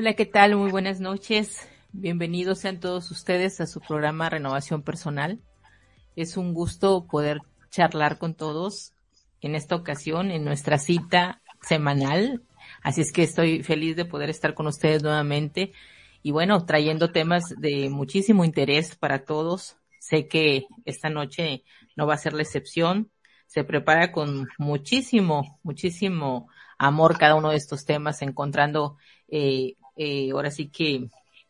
Hola, ¿qué tal? Muy buenas noches. Bienvenidos sean todos ustedes a su programa Renovación Personal. Es un gusto poder charlar con todos en esta ocasión, en nuestra cita semanal. Así es que estoy feliz de poder estar con ustedes nuevamente y bueno, trayendo temas de muchísimo interés para todos. Sé que esta noche no va a ser la excepción. Se prepara con muchísimo, muchísimo amor cada uno de estos temas, encontrando eh, eh, ahora sí que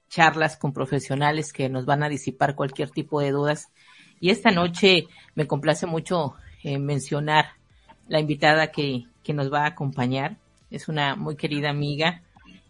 charlas con profesionales que nos van a disipar cualquier tipo de dudas. Y esta noche me complace mucho eh, mencionar la invitada que, que nos va a acompañar. Es una muy querida amiga.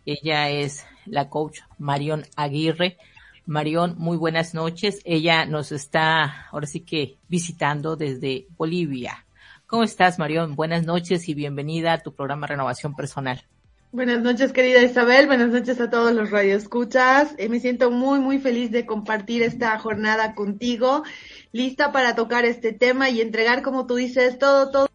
Ella es la coach Marión Aguirre. Marión, muy buenas noches. Ella nos está ahora sí que visitando desde Bolivia. ¿Cómo estás, Marión? Buenas noches y bienvenida a tu programa Renovación Personal. Buenas noches, querida Isabel. Buenas noches a todos los radioescuchas. Eh, me siento muy, muy feliz de compartir esta jornada contigo, lista para tocar este tema y entregar, como tú dices, todo, todo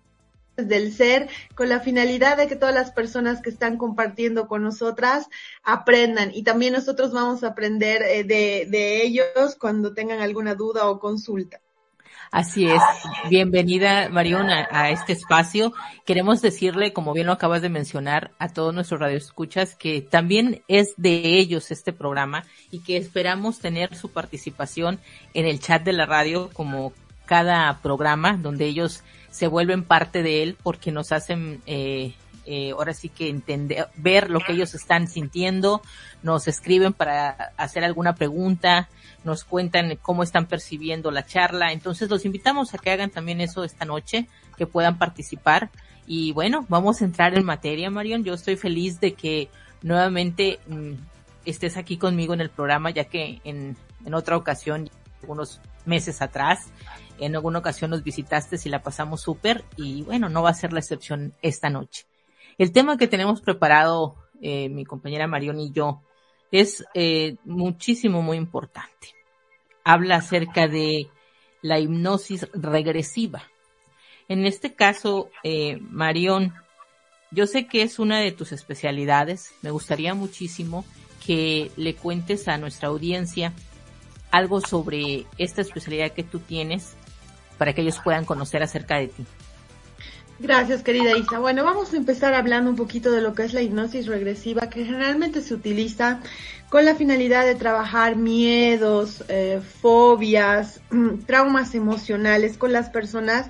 del ser con la finalidad de que todas las personas que están compartiendo con nosotras aprendan y también nosotros vamos a aprender eh, de, de ellos cuando tengan alguna duda o consulta. Así es. Bienvenida, Marión, a, este espacio. Queremos decirle, como bien lo acabas de mencionar, a todos nuestros radioescuchas que también es de ellos este programa y que esperamos tener su participación en el chat de la radio como cada programa donde ellos se vuelven parte de él porque nos hacen eh, eh, ahora sí que entender, ver lo que ellos están sintiendo, nos escriben para hacer alguna pregunta, nos cuentan cómo están percibiendo la charla. Entonces los invitamos a que hagan también eso esta noche, que puedan participar. Y bueno, vamos a entrar en materia, Marion. Yo estoy feliz de que nuevamente mm, estés aquí conmigo en el programa, ya que en, en otra ocasión, unos meses atrás, en alguna ocasión nos visitaste y la pasamos súper y bueno, no va a ser la excepción esta noche. El tema que tenemos preparado eh, mi compañera Marion y yo es eh, muchísimo, muy importante. Habla acerca de la hipnosis regresiva. En este caso, eh, Marión, yo sé que es una de tus especialidades. Me gustaría muchísimo que le cuentes a nuestra audiencia algo sobre esta especialidad que tú tienes para que ellos puedan conocer acerca de ti. Gracias, querida Isa. Bueno, vamos a empezar hablando un poquito de lo que es la hipnosis regresiva, que generalmente se utiliza con la finalidad de trabajar miedos, eh, fobias, traumas emocionales con las personas,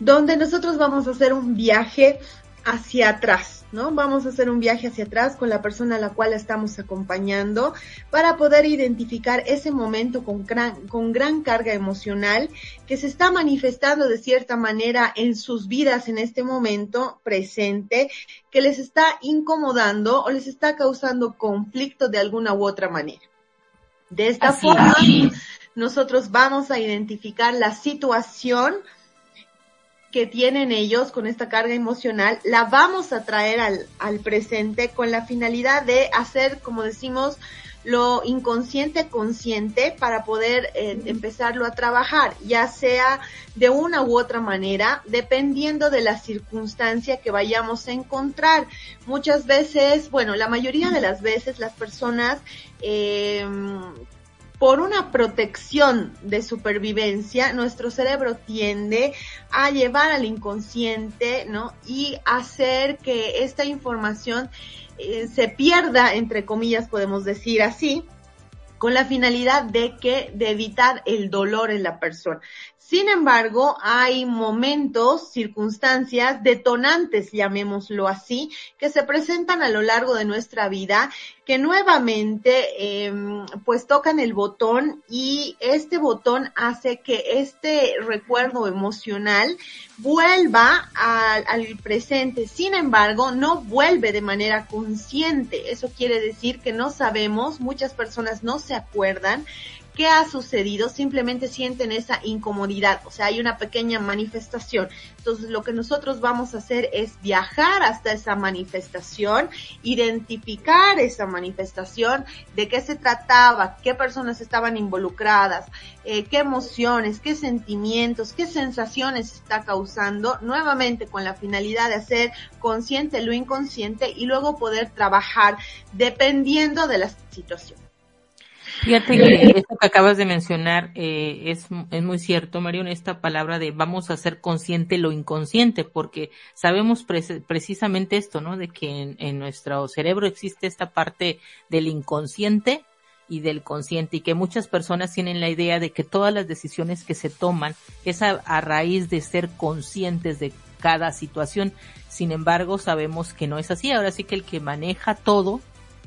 donde nosotros vamos a hacer un viaje hacia atrás ¿no? Vamos a hacer un viaje hacia atrás con la persona a la cual estamos acompañando para poder identificar ese momento con gran, con gran carga emocional que se está manifestando de cierta manera en sus vidas en este momento presente, que les está incomodando o les está causando conflicto de alguna u otra manera. De esta forma, nosotros vamos a identificar la situación que tienen ellos con esta carga emocional, la vamos a traer al, al presente con la finalidad de hacer, como decimos, lo inconsciente consciente para poder eh, empezarlo a trabajar, ya sea de una u otra manera, dependiendo de la circunstancia que vayamos a encontrar. Muchas veces, bueno, la mayoría de las veces las personas eh, por una protección de supervivencia, nuestro cerebro tiende a llevar al inconsciente, ¿no? Y hacer que esta información eh, se pierda, entre comillas, podemos decir así, con la finalidad de que, de evitar el dolor en la persona. Sin embargo, hay momentos, circunstancias detonantes, llamémoslo así, que se presentan a lo largo de nuestra vida, que nuevamente eh, pues tocan el botón y este botón hace que este recuerdo emocional vuelva al presente. Sin embargo, no vuelve de manera consciente. Eso quiere decir que no sabemos, muchas personas no se acuerdan ¿Qué ha sucedido? Simplemente sienten esa incomodidad, o sea, hay una pequeña manifestación. Entonces, lo que nosotros vamos a hacer es viajar hasta esa manifestación, identificar esa manifestación, de qué se trataba, qué personas estaban involucradas, eh, qué emociones, qué sentimientos, qué sensaciones está causando, nuevamente con la finalidad de hacer consciente lo inconsciente y luego poder trabajar dependiendo de la situación. Fíjate que esto que acabas de mencionar eh, es, es muy cierto, Marion, esta palabra de vamos a hacer consciente lo inconsciente, porque sabemos precisamente esto, ¿no? De que en, en, nuestro cerebro existe esta parte del inconsciente y del consciente y que muchas personas tienen la idea de que todas las decisiones que se toman es a, a raíz de ser conscientes de cada situación. Sin embargo, sabemos que no es así. Ahora sí que el que maneja todo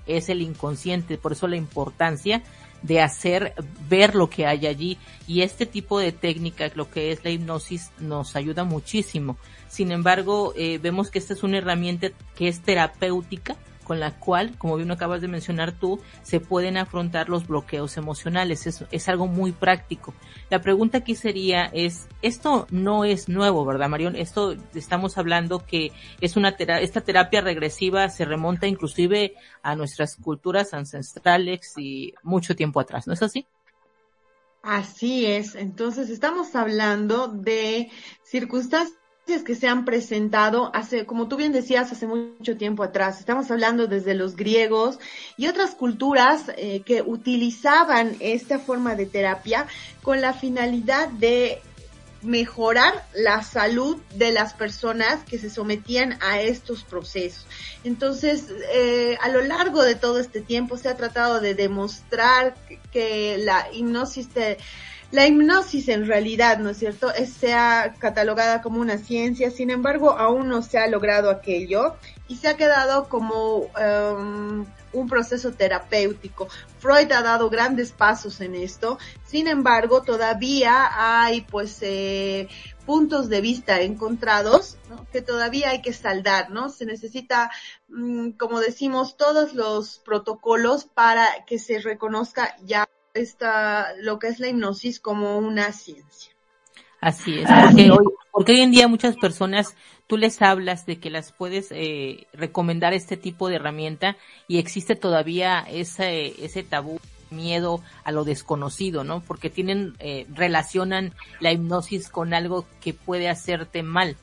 es el inconsciente, por eso la importancia de hacer ver lo que hay allí y este tipo de técnica, lo que es la hipnosis, nos ayuda muchísimo. Sin embargo, eh, vemos que esta es una herramienta que es terapéutica, con la cual, como bien acabas de mencionar tú, se pueden afrontar los bloqueos emocionales. Es, es algo muy práctico. La pregunta aquí sería es, esto no es nuevo, ¿verdad, Marión? Esto estamos hablando que es una esta terapia regresiva se remonta inclusive a nuestras culturas ancestrales y mucho tiempo atrás, ¿no es así? Así es. Entonces estamos hablando de circunstancias que se han presentado hace, como tú bien decías, hace mucho tiempo atrás. Estamos hablando desde los griegos y otras culturas eh, que utilizaban esta forma de terapia con la finalidad de mejorar la salud de las personas que se sometían a estos procesos. Entonces, eh, a lo largo de todo este tiempo se ha tratado de demostrar que, la hipnosis te, la hipnosis en realidad, ¿no es cierto?, es, sea catalogada como una ciencia, sin embargo, aún no se ha logrado aquello y se ha quedado como um, un proceso terapéutico. Freud ha dado grandes pasos en esto, sin embargo, todavía hay pues eh, puntos de vista encontrados que todavía hay que saldar, ¿no? Se necesita, mm, como decimos, todos los protocolos para que se reconozca ya esta, lo que es la hipnosis como una ciencia. Así es, porque hoy, porque hoy en día muchas personas, tú les hablas de que las puedes eh, recomendar este tipo de herramienta y existe todavía ese, ese tabú miedo a lo desconocido, ¿no? Porque tienen, eh, relacionan la hipnosis con algo que puede hacerte mal.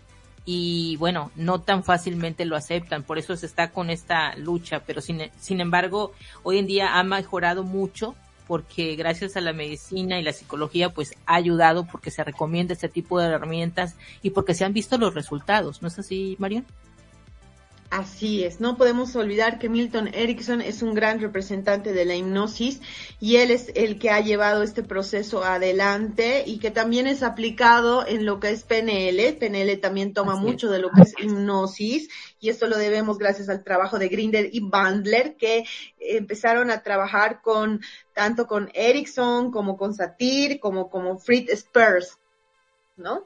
Y bueno, no tan fácilmente lo aceptan, por eso se está con esta lucha, pero sin, sin embargo, hoy en día ha mejorado mucho porque gracias a la medicina y la psicología pues ha ayudado porque se recomienda este tipo de herramientas y porque se han visto los resultados, ¿no es así, Marion? Así es, no podemos olvidar que Milton Erickson es un gran representante de la hipnosis y él es el que ha llevado este proceso adelante y que también es aplicado en lo que es PNL. PNL también toma mucho de lo que es hipnosis y esto lo debemos gracias al trabajo de Grinder y Bandler que empezaron a trabajar con tanto con Erickson como con Satir como como Fritz Spurs, ¿no?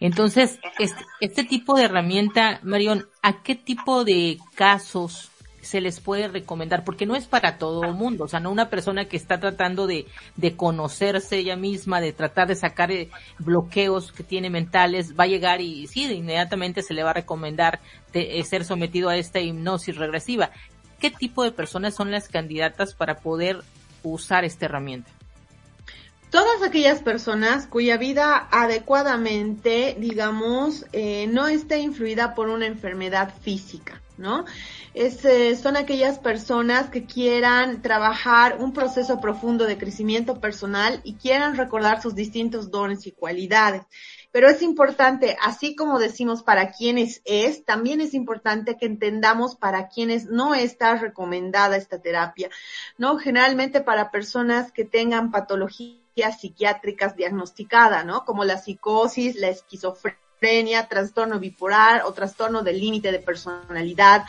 Entonces, este, este tipo de herramienta, Marion, ¿a qué tipo de casos se les puede recomendar? Porque no es para todo el mundo, o sea, no una persona que está tratando de, de conocerse ella misma, de tratar de sacar eh, bloqueos que tiene mentales, va a llegar y sí, inmediatamente se le va a recomendar de, eh, ser sometido a esta hipnosis regresiva. ¿Qué tipo de personas son las candidatas para poder usar esta herramienta? Todas aquellas personas cuya vida adecuadamente, digamos, eh, no esté influida por una enfermedad física, ¿no? Es, eh, son aquellas personas que quieran trabajar un proceso profundo de crecimiento personal y quieran recordar sus distintos dones y cualidades. Pero es importante, así como decimos para quienes es, también es importante que entendamos para quienes no está recomendada esta terapia, ¿no? Generalmente para personas que tengan patologías psiquiátricas diagnosticadas, ¿no? Como la psicosis, la esquizofrenia, trastorno bipolar o trastorno del límite de personalidad.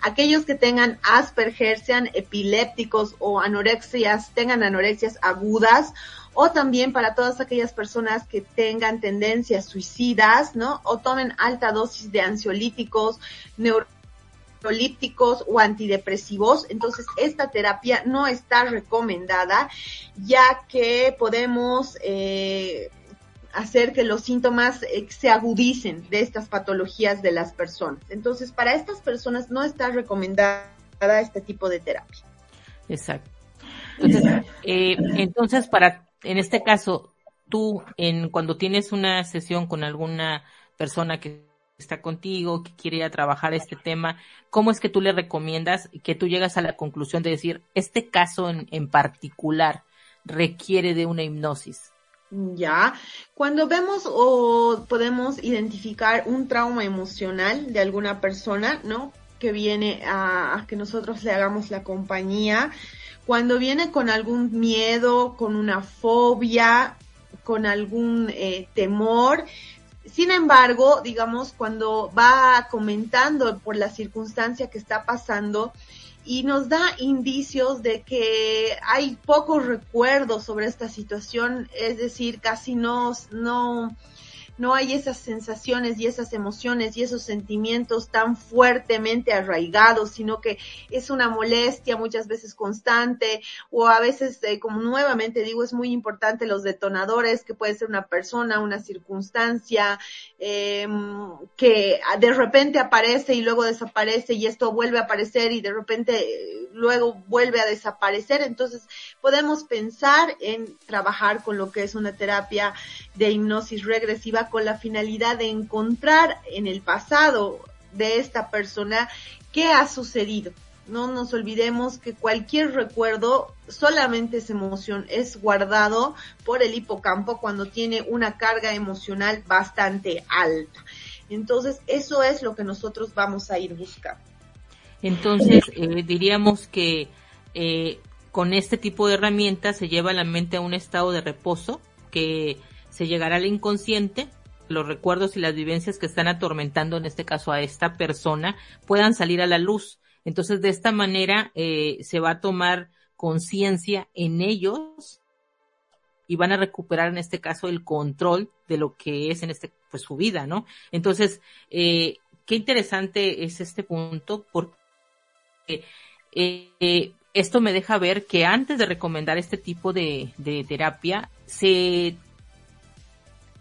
Aquellos que tengan Asperger, sean epilépticos o anorexias, tengan anorexias agudas o también para todas aquellas personas que tengan tendencias suicidas, ¿no? O tomen alta dosis de ansiolíticos, neuro o antidepresivos, entonces esta terapia no está recomendada ya que podemos eh, hacer que los síntomas eh, se agudicen de estas patologías de las personas. Entonces, para estas personas no está recomendada este tipo de terapia. Exacto. Entonces, eh, entonces para, en este caso, tú, en cuando tienes una sesión con alguna persona que está contigo, que quiere ir a trabajar este tema, ¿cómo es que tú le recomiendas que tú llegas a la conclusión de decir, este caso en, en particular requiere de una hipnosis? Ya, cuando vemos o podemos identificar un trauma emocional de alguna persona, ¿no? Que viene a, que nosotros le hagamos la compañía, cuando viene con algún miedo, con una fobia, con algún eh, temor, sin embargo, digamos, cuando va comentando por la circunstancia que está pasando, y nos da indicios de que hay pocos recuerdos sobre esta situación, es decir, casi no, no, no hay esas sensaciones y esas emociones y esos sentimientos tan fuertemente arraigados, sino que es una molestia muchas veces constante o a veces, eh, como nuevamente digo, es muy importante los detonadores, que puede ser una persona, una circunstancia, eh, que de repente aparece y luego desaparece y esto vuelve a aparecer y de repente eh, luego vuelve a desaparecer. Entonces podemos pensar en trabajar con lo que es una terapia de hipnosis regresiva con la finalidad de encontrar en el pasado de esta persona qué ha sucedido. No nos olvidemos que cualquier recuerdo solamente es emoción, es guardado por el hipocampo cuando tiene una carga emocional bastante alta. Entonces, eso es lo que nosotros vamos a ir buscando. Entonces, eh, diríamos que eh, con este tipo de herramientas se lleva la mente a un estado de reposo que se llegará al inconsciente, los recuerdos y las vivencias que están atormentando, en este caso a esta persona, puedan salir a la luz. Entonces, de esta manera eh, se va a tomar conciencia en ellos y van a recuperar en este caso el control de lo que es en este pues su vida, ¿no? Entonces, eh, qué interesante es este punto porque eh, esto me deja ver que antes de recomendar este tipo de, de terapia se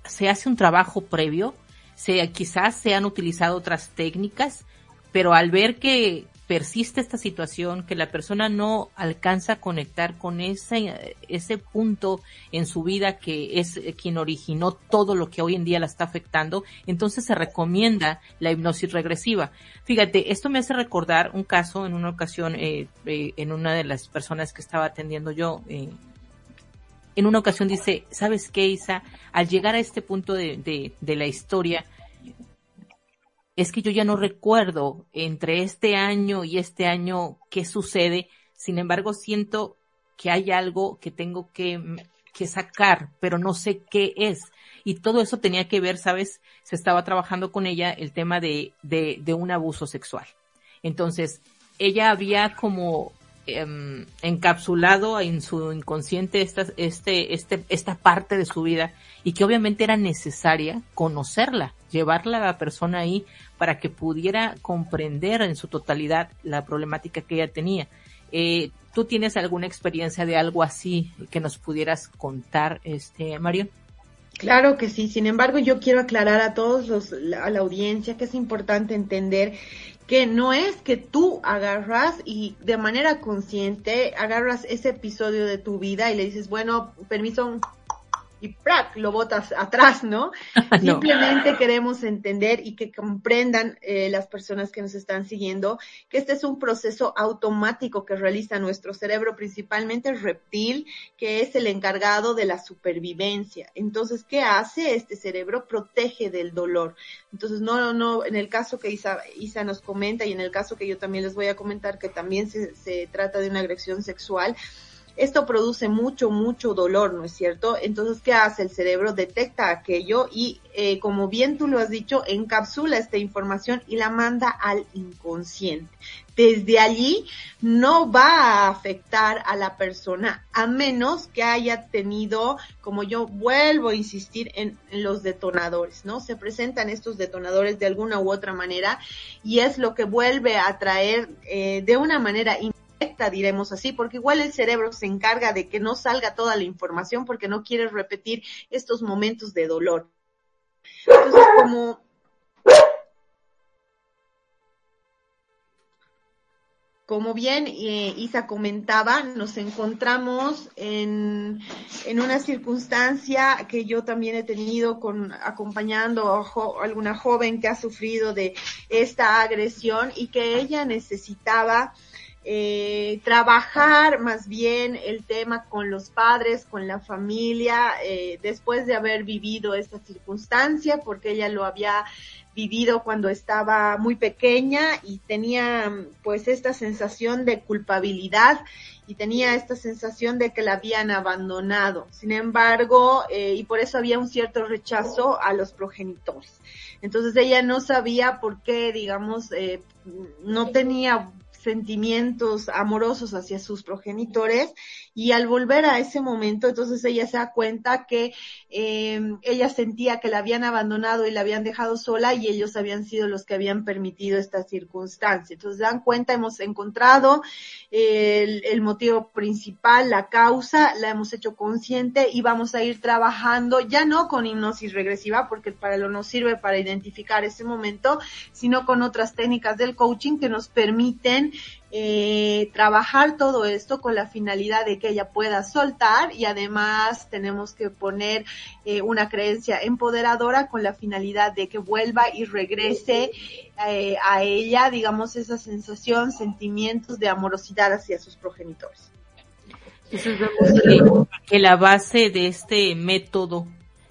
se hace un trabajo previo, se, quizás se han utilizado otras técnicas, pero al ver que persiste esta situación, que la persona no alcanza a conectar con ese, ese punto en su vida que es quien originó todo lo que hoy en día la está afectando, entonces se recomienda la hipnosis regresiva. Fíjate, esto me hace recordar un caso en una ocasión eh, eh, en una de las personas que estaba atendiendo yo, eh, en una ocasión dice, ¿sabes qué, Isa? Al llegar a este punto de, de, la historia, es que yo ya no recuerdo entre este año y este año qué sucede, sin embargo siento que hay algo que tengo que, que sacar, pero no sé qué es. Y todo eso tenía que ver, ¿sabes? Se estaba trabajando con ella el tema de, de, de un abuso sexual. Entonces, ella había como Em, encapsulado en su inconsciente esta, este, este, esta parte de su vida y que obviamente era necesaria conocerla, llevarla a la persona ahí para que pudiera comprender en su totalidad la problemática que ella tenía. Eh, ¿Tú tienes alguna experiencia de algo así que nos pudieras contar, este, Mario? Claro que sí, sin embargo yo quiero aclarar a todos los, a la audiencia que es importante entender que no es que tú agarras y de manera consciente agarras ese episodio de tu vida y le dices, bueno, permiso, y ¡prac! lo botas atrás, ¿no? Simplemente queremos entender y que comprendan eh, las personas que nos están siguiendo que este es un proceso automático que realiza nuestro cerebro, principalmente el reptil, que es el encargado de la supervivencia. Entonces, ¿qué hace este cerebro? Protege del dolor. Entonces, no, no, en el caso que Isa, Isa nos comenta y en el caso que yo también les voy a comentar, que también se, se trata de una agresión sexual, esto produce mucho, mucho dolor, ¿no es cierto? Entonces, ¿qué hace el cerebro? Detecta aquello y, eh, como bien tú lo has dicho, encapsula esta información y la manda al inconsciente. Desde allí no va a afectar a la persona a menos que haya tenido, como yo vuelvo a insistir en, los detonadores, ¿no? Se presentan estos detonadores de alguna u otra manera y es lo que vuelve a traer eh, de una manera diremos así, porque igual el cerebro se encarga de que no salga toda la información porque no quiere repetir estos momentos de dolor. Entonces, como Como bien eh, Isa comentaba, nos encontramos en, en, una circunstancia que yo también he tenido con acompañando a, alguna joven que ha sufrido de esta agresión y que ella necesitaba eh, trabajar más bien el tema con los padres, con la familia, eh, después de haber vivido esta circunstancia, porque ella lo había vivido cuando estaba muy pequeña y tenía pues esta sensación de culpabilidad y tenía esta sensación de que la habían abandonado. Sin embargo, eh, y por eso había un cierto rechazo a los progenitores. Entonces ella no sabía por qué, digamos, eh, no tenía sentimientos amorosos hacia sus progenitores y al volver a ese momento, entonces ella se da cuenta que eh, ella sentía que la habían abandonado y la habían dejado sola y ellos habían sido los que habían permitido esta circunstancia. Entonces dan cuenta, hemos encontrado el, el motivo principal, la causa, la hemos hecho consciente y vamos a ir trabajando ya no con hipnosis regresiva, porque para lo nos sirve para identificar ese momento, sino con otras técnicas del coaching que nos permiten eh, trabajar todo esto con la finalidad de que ella pueda soltar y además tenemos que poner eh, una creencia empoderadora con la finalidad de que vuelva y regrese eh, a ella, digamos, esa sensación, sentimientos de amorosidad hacia sus progenitores. Entonces vemos que la base de este método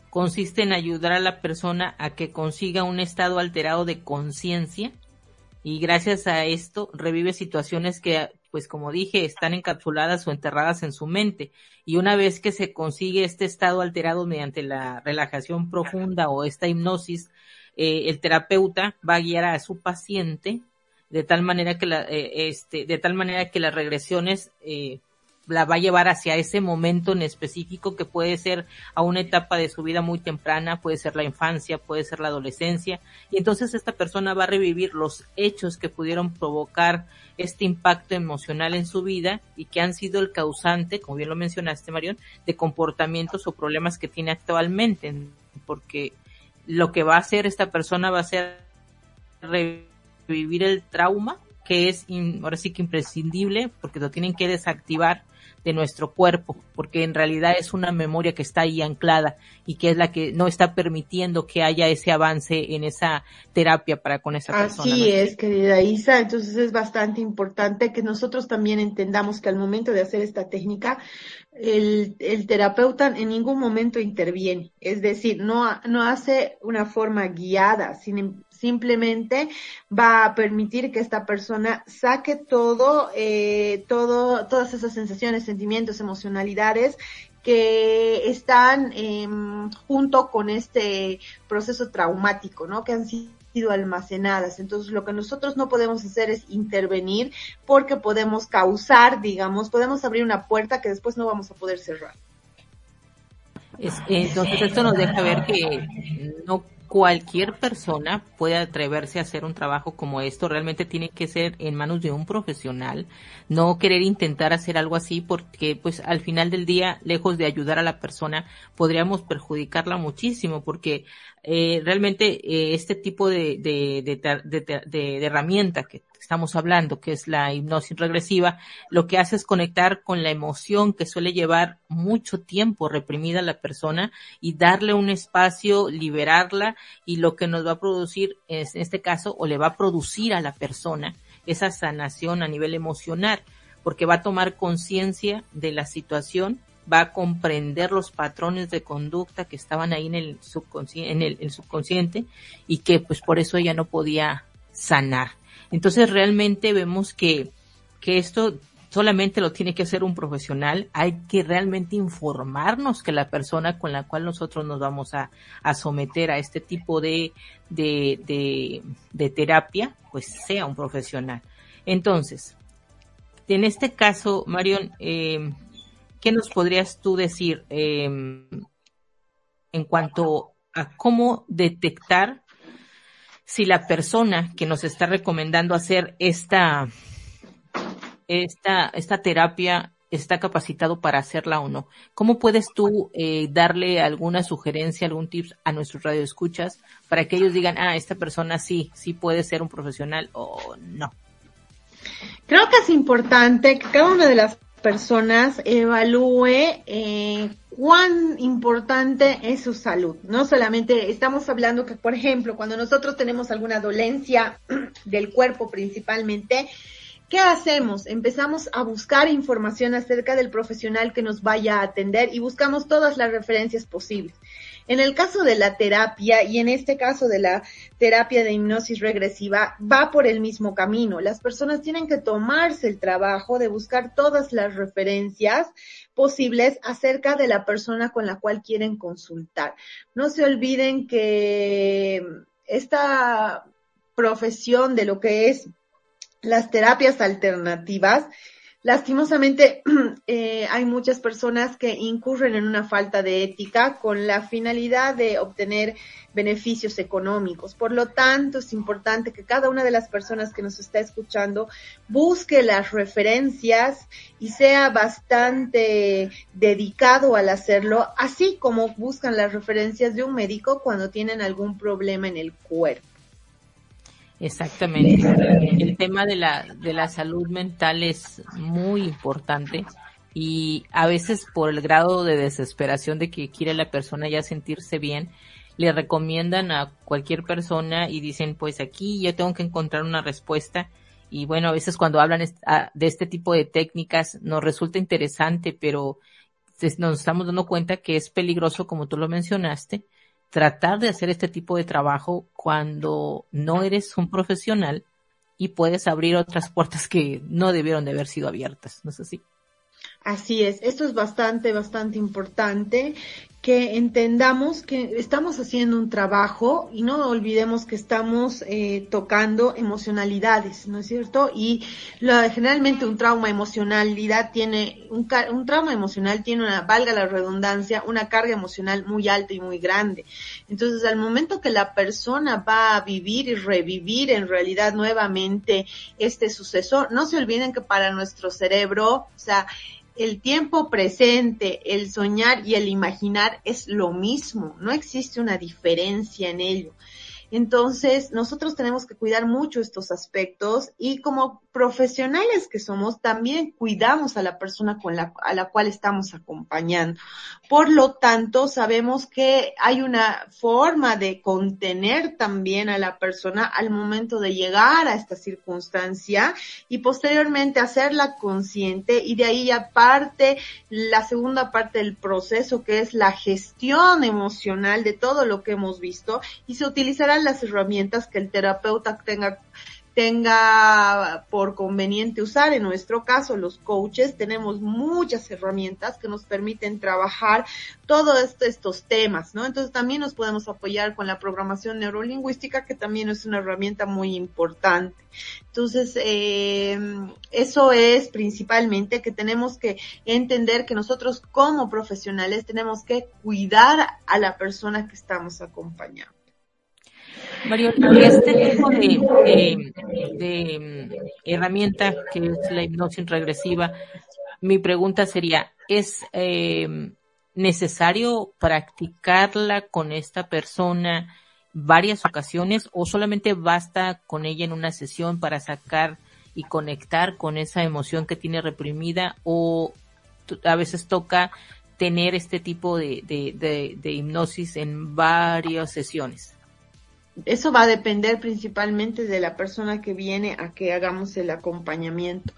consiste en ayudar a la persona a que consiga un estado alterado de conciencia y gracias a esto revive situaciones que, pues como dije, están encapsuladas o enterradas en su mente. Y una vez que se consigue este estado alterado mediante la relajación profunda o esta hipnosis, eh, el terapeuta va a guiar a su paciente de tal manera que la, eh, este, de tal manera que las regresiones eh, la va a llevar hacia ese momento en específico que puede ser a una etapa de su vida muy temprana, puede ser la infancia, puede ser la adolescencia, y entonces esta persona va a revivir los hechos que pudieron provocar este impacto emocional en su vida y que han sido el causante, como bien lo mencionaste, Marión, de comportamientos o problemas que tiene actualmente, porque lo que va a hacer esta persona va a ser revivir el trauma que es ahora sí que imprescindible porque lo tienen que desactivar de nuestro cuerpo, porque en realidad es una memoria que está ahí anclada y que es la que no está permitiendo que haya ese avance en esa terapia para con esa persona. Así es, querida Isa, entonces es bastante importante que nosotros también entendamos que al momento de hacer esta técnica, el, el terapeuta en ningún momento interviene, es decir, no, no hace una forma guiada, sin, simplemente va a permitir que esta persona saque todo, eh, todo, todas esas sensaciones, sentimientos, emocionalidades que están eh, junto con este proceso traumático, ¿no? Que han sido almacenadas. Entonces, lo que nosotros no podemos hacer es intervenir porque podemos causar, digamos, podemos abrir una puerta que después no vamos a poder cerrar. entonces, esto nos deja ver que no cualquier persona puede atreverse a hacer un trabajo como esto. Realmente tiene que ser en manos de un profesional. No querer intentar hacer algo así porque pues al final del día, lejos de ayudar a la persona, podríamos perjudicarla muchísimo porque eh, realmente eh, este tipo de, de, de, de, herramienta que estamos hablando, que es la hipnosis regresiva, lo que hace es conectar con la emoción que suele llevar mucho tiempo reprimida a la persona y darle un espacio, liberarla y lo que nos va a producir es, en este caso, o le va a producir a la persona esa sanación a nivel emocional, porque va a tomar conciencia de la situación va a comprender los patrones de conducta que estaban ahí en el subconsciente, en el, subconsciente y que pues por eso ella no podía sanar. Entonces realmente vemos que, que esto solamente lo tiene que hacer un profesional, hay que realmente informarnos que la persona con la cual nosotros nos vamos a, someter a este tipo de, de, de, terapia, pues sea un profesional. Entonces, en este caso, Marion, eh, ¿qué nos podrías tú decir eh, en cuanto a cómo detectar si la persona que nos está recomendando hacer esta, esta, esta terapia está capacitado para hacerla o no. ¿Cómo puedes tú eh, darle alguna sugerencia, algún tips a nuestros radioescuchas para que ellos digan, ah, esta persona sí, sí puede ser un profesional o no? Creo que es importante que cada una de las personas evalúe eh, cuán importante es su salud. No solamente estamos hablando que, por ejemplo, cuando nosotros tenemos alguna dolencia del cuerpo principalmente, ¿qué hacemos? Empezamos a buscar información acerca del profesional que nos vaya a atender y buscamos todas las referencias posibles. En el caso de la terapia y en este caso de la terapia de hipnosis regresiva, va por el mismo camino. Las personas tienen que tomarse el trabajo de buscar todas las referencias posibles acerca de la persona con la cual quieren consultar. No se olviden que esta profesión de lo que es las terapias alternativas Lastimosamente, eh, hay muchas personas que incurren en una falta de ética con la finalidad de obtener beneficios económicos. Por lo tanto, es importante que cada una de las personas que nos está escuchando busque las referencias y sea bastante dedicado al hacerlo, así como buscan las referencias de un médico cuando tienen algún problema en el cuerpo. Exactamente. El tema de la, de la salud mental es muy importante y a veces por el grado de desesperación de que quiere la persona ya sentirse bien, le recomiendan a cualquier persona y dicen, pues aquí yo tengo que encontrar una respuesta. Y bueno, a veces cuando hablan de este tipo de técnicas nos resulta interesante, pero nos estamos dando cuenta que es peligroso, como tú lo mencionaste, tratar de hacer este tipo de trabajo cuando no eres un profesional y puedes abrir otras puertas que no debieron de haber sido abiertas, ¿no es así? Así es, esto es bastante, bastante importante que entendamos que estamos haciendo un trabajo y no olvidemos que estamos eh, tocando emocionalidades, ¿no es cierto? Y generalmente un trauma emocionalidad tiene, un, un trauma emocional tiene una, valga la redundancia, una carga emocional muy alta y muy grande. Entonces, al momento que la persona va a vivir y revivir en realidad nuevamente este suceso, no se olviden que para nuestro cerebro, o sea, el tiempo presente, el soñar y el imaginar es lo mismo, no existe una diferencia en ello. Entonces, nosotros tenemos que cuidar mucho estos aspectos y como profesionales que somos, también cuidamos a la persona con la, a la cual estamos acompañando. Por lo tanto, sabemos que hay una forma de contener también a la persona al momento de llegar a esta circunstancia y posteriormente hacerla consciente y de ahí ya parte la segunda parte del proceso que es la gestión emocional de todo lo que hemos visto y se utilizará las herramientas que el terapeuta tenga tenga por conveniente usar. En nuestro caso, los coaches tenemos muchas herramientas que nos permiten trabajar todos estos temas, ¿no? Entonces también nos podemos apoyar con la programación neurolingüística, que también es una herramienta muy importante. Entonces, eh, eso es principalmente que tenemos que entender que nosotros como profesionales tenemos que cuidar a la persona que estamos acompañando. Mario, este tipo de, mm, herramienta que es la hipnosis regresiva, mi pregunta sería, ¿es eh, necesario practicarla con esta persona varias ocasiones o solamente basta con ella en una sesión para sacar y conectar con esa emoción que tiene reprimida o a veces toca tener este tipo de hipnosis en varias sesiones? Eso va a depender principalmente de la persona que viene a que hagamos el acompañamiento.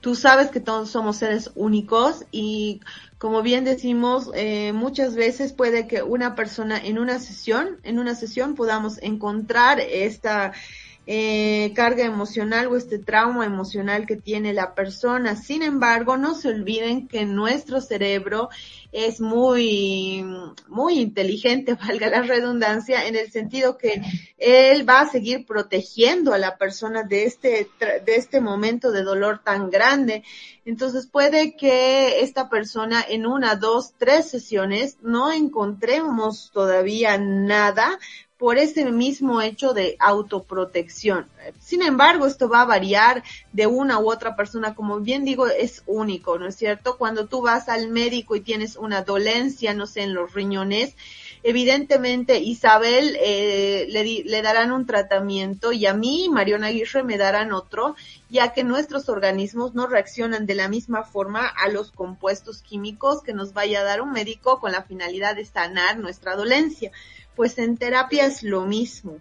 Tú sabes que todos somos seres únicos y como bien decimos, eh, muchas veces puede que una persona en una sesión, en una sesión podamos encontrar esta, eh, carga emocional o este trauma emocional que tiene la persona. Sin embargo, no se olviden que nuestro cerebro es muy, muy inteligente, valga la redundancia, en el sentido que él va a seguir protegiendo a la persona de este, de este momento de dolor tan grande. Entonces puede que esta persona en una, dos, tres sesiones no encontremos todavía nada, por ese mismo hecho de autoprotección. Sin embargo, esto va a variar de una u otra persona, como bien digo, es único, ¿no es cierto? Cuando tú vas al médico y tienes una dolencia, no sé, en los riñones, evidentemente Isabel eh, le, darán un tratamiento y a mí, Mariona Aguirre, me darán otro, ya que nuestros organismos no reaccionan de la misma forma a los compuestos químicos que nos vaya a dar un médico con la finalidad de sanar nuestra dolencia pues en terapia es lo mismo,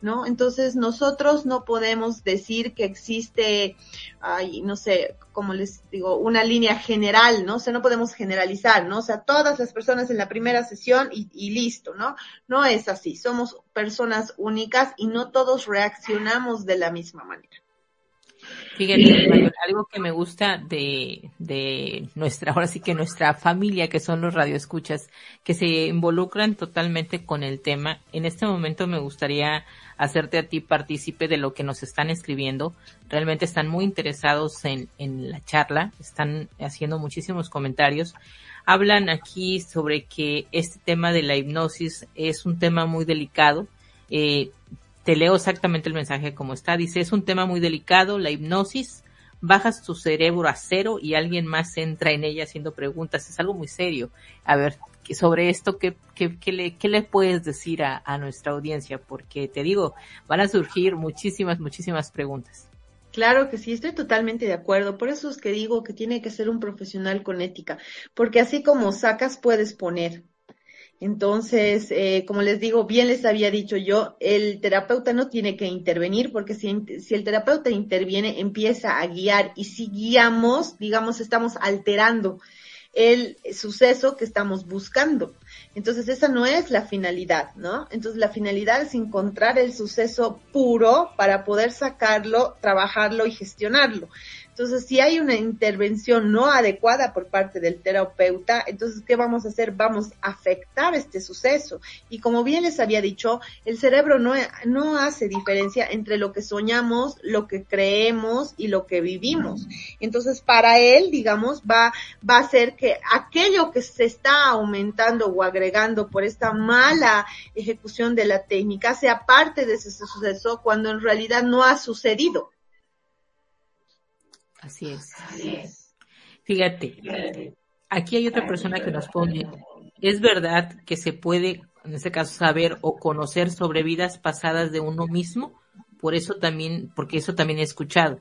¿no? Entonces nosotros no podemos decir que existe, ay, no sé, como les digo, una línea general, ¿no? O sea, no podemos generalizar, ¿no? O sea, todas las personas en la primera sesión y, y listo, ¿no? No es así, somos personas únicas y no todos reaccionamos de la misma manera. Fíjate, algo que me gusta de, de nuestra, ahora sí que nuestra familia, que son los radioescuchas, que se involucran totalmente con el tema. En este momento me gustaría hacerte a ti partícipe de lo que nos están escribiendo. Realmente están muy interesados en, en la charla, están haciendo muchísimos comentarios. Hablan aquí sobre que este tema de la hipnosis es un tema muy delicado. Eh, te leo exactamente el mensaje como está. Dice, es un tema muy delicado, la hipnosis, bajas tu cerebro a cero y alguien más entra en ella haciendo preguntas. Es algo muy serio. A ver, sobre esto, ¿qué, qué, qué, le, qué le, puedes decir a, a nuestra audiencia? Porque te digo, van a surgir muchísimas, muchísimas preguntas. Claro que sí, estoy totalmente de acuerdo. Por eso es que digo que tiene que ser un profesional con ética, porque así como sacas, puedes poner. Entonces, eh, como les digo, bien les había dicho yo, el terapeuta no tiene que intervenir porque si, si, el terapeuta interviene, empieza a guiar y si guiamos, digamos, estamos alterando el suceso que estamos buscando. Entonces, esa no es la finalidad, ¿no? Entonces, la finalidad es encontrar el suceso puro para poder sacarlo, trabajarlo y gestionarlo. Entonces, si hay una intervención no adecuada por parte del terapeuta, entonces, ¿qué vamos a hacer? Vamos a afectar este suceso. Y como bien les había dicho, el cerebro no, no hace diferencia entre lo que soñamos, lo que creemos y lo que vivimos. Entonces, para él, digamos, va, va a ser que aquello que se está aumentando o agregando por esta mala ejecución de la técnica sea parte de ese suceso cuando en realidad no ha sucedido. Así es. Fíjate, aquí hay otra persona que nos pone, ¿es verdad que se puede, en este caso, saber o conocer sobre vidas pasadas de uno mismo? Por eso también, porque eso también he escuchado.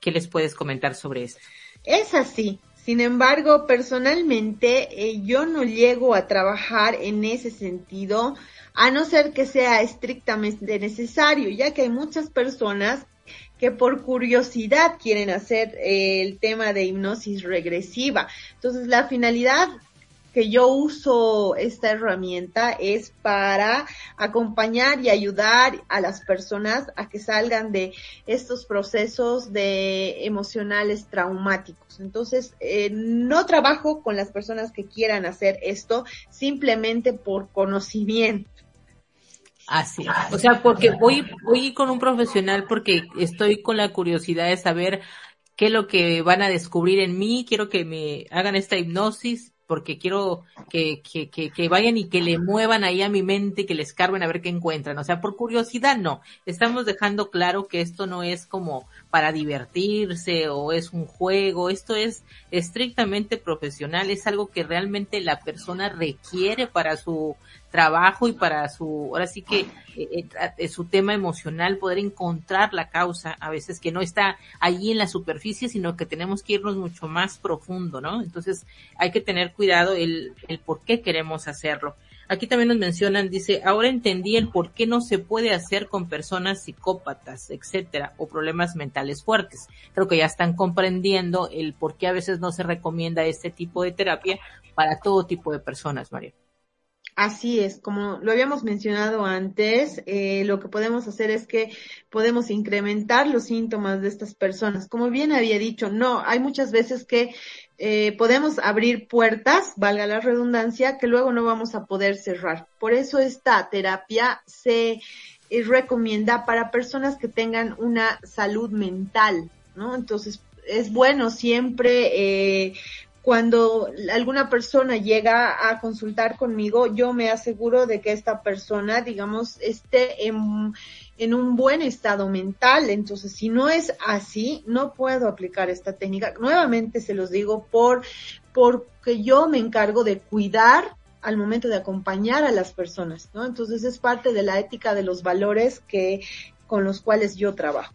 ¿Qué les puedes comentar sobre esto? Es así. Sin embargo, personalmente eh, yo no llego a trabajar en ese sentido, a no ser que sea estrictamente necesario, ya que hay muchas personas que por curiosidad quieren hacer eh, el tema de hipnosis regresiva. Entonces, la finalidad que yo uso esta herramienta es para acompañar y ayudar a las personas a que salgan de estos procesos de emocionales traumáticos. Entonces, eh, no trabajo con las personas que quieran hacer esto simplemente por conocimiento. Así. O sea, porque voy, voy con un profesional porque estoy con la curiosidad de saber qué es lo que van a descubrir en mí, quiero que me hagan esta hipnosis porque quiero que, que, que, que, vayan y que le muevan ahí a mi mente, que les carguen a ver qué encuentran. O sea, por curiosidad no. Estamos dejando claro que esto no es como para divertirse o es un juego. Esto es estrictamente profesional. Es algo que realmente la persona requiere para su trabajo y para su, ahora sí que eh, eh, su tema emocional, poder encontrar la causa, a veces que no está allí en la superficie, sino que tenemos que irnos mucho más profundo, ¿no? Entonces hay que tener cuidado el, el por qué queremos hacerlo. Aquí también nos mencionan, dice, ahora entendí el por qué no se puede hacer con personas psicópatas, etcétera, o problemas mentales fuertes. Creo que ya están comprendiendo el por qué a veces no se recomienda este tipo de terapia para todo tipo de personas, María. Así es, como lo habíamos mencionado antes, eh, lo que podemos hacer es que podemos incrementar los síntomas de estas personas. Como bien había dicho, no, hay muchas veces que eh, podemos abrir puertas, valga la redundancia, que luego no vamos a poder cerrar. Por eso esta terapia se eh, recomienda para personas que tengan una salud mental, ¿no? Entonces, es bueno siempre eh, cuando alguna persona llega a consultar conmigo, yo me aseguro de que esta persona, digamos, esté en, en un buen estado mental. Entonces, si no es así, no puedo aplicar esta técnica. Nuevamente se los digo por, porque yo me encargo de cuidar al momento de acompañar a las personas, ¿no? Entonces es parte de la ética de los valores que, con los cuales yo trabajo.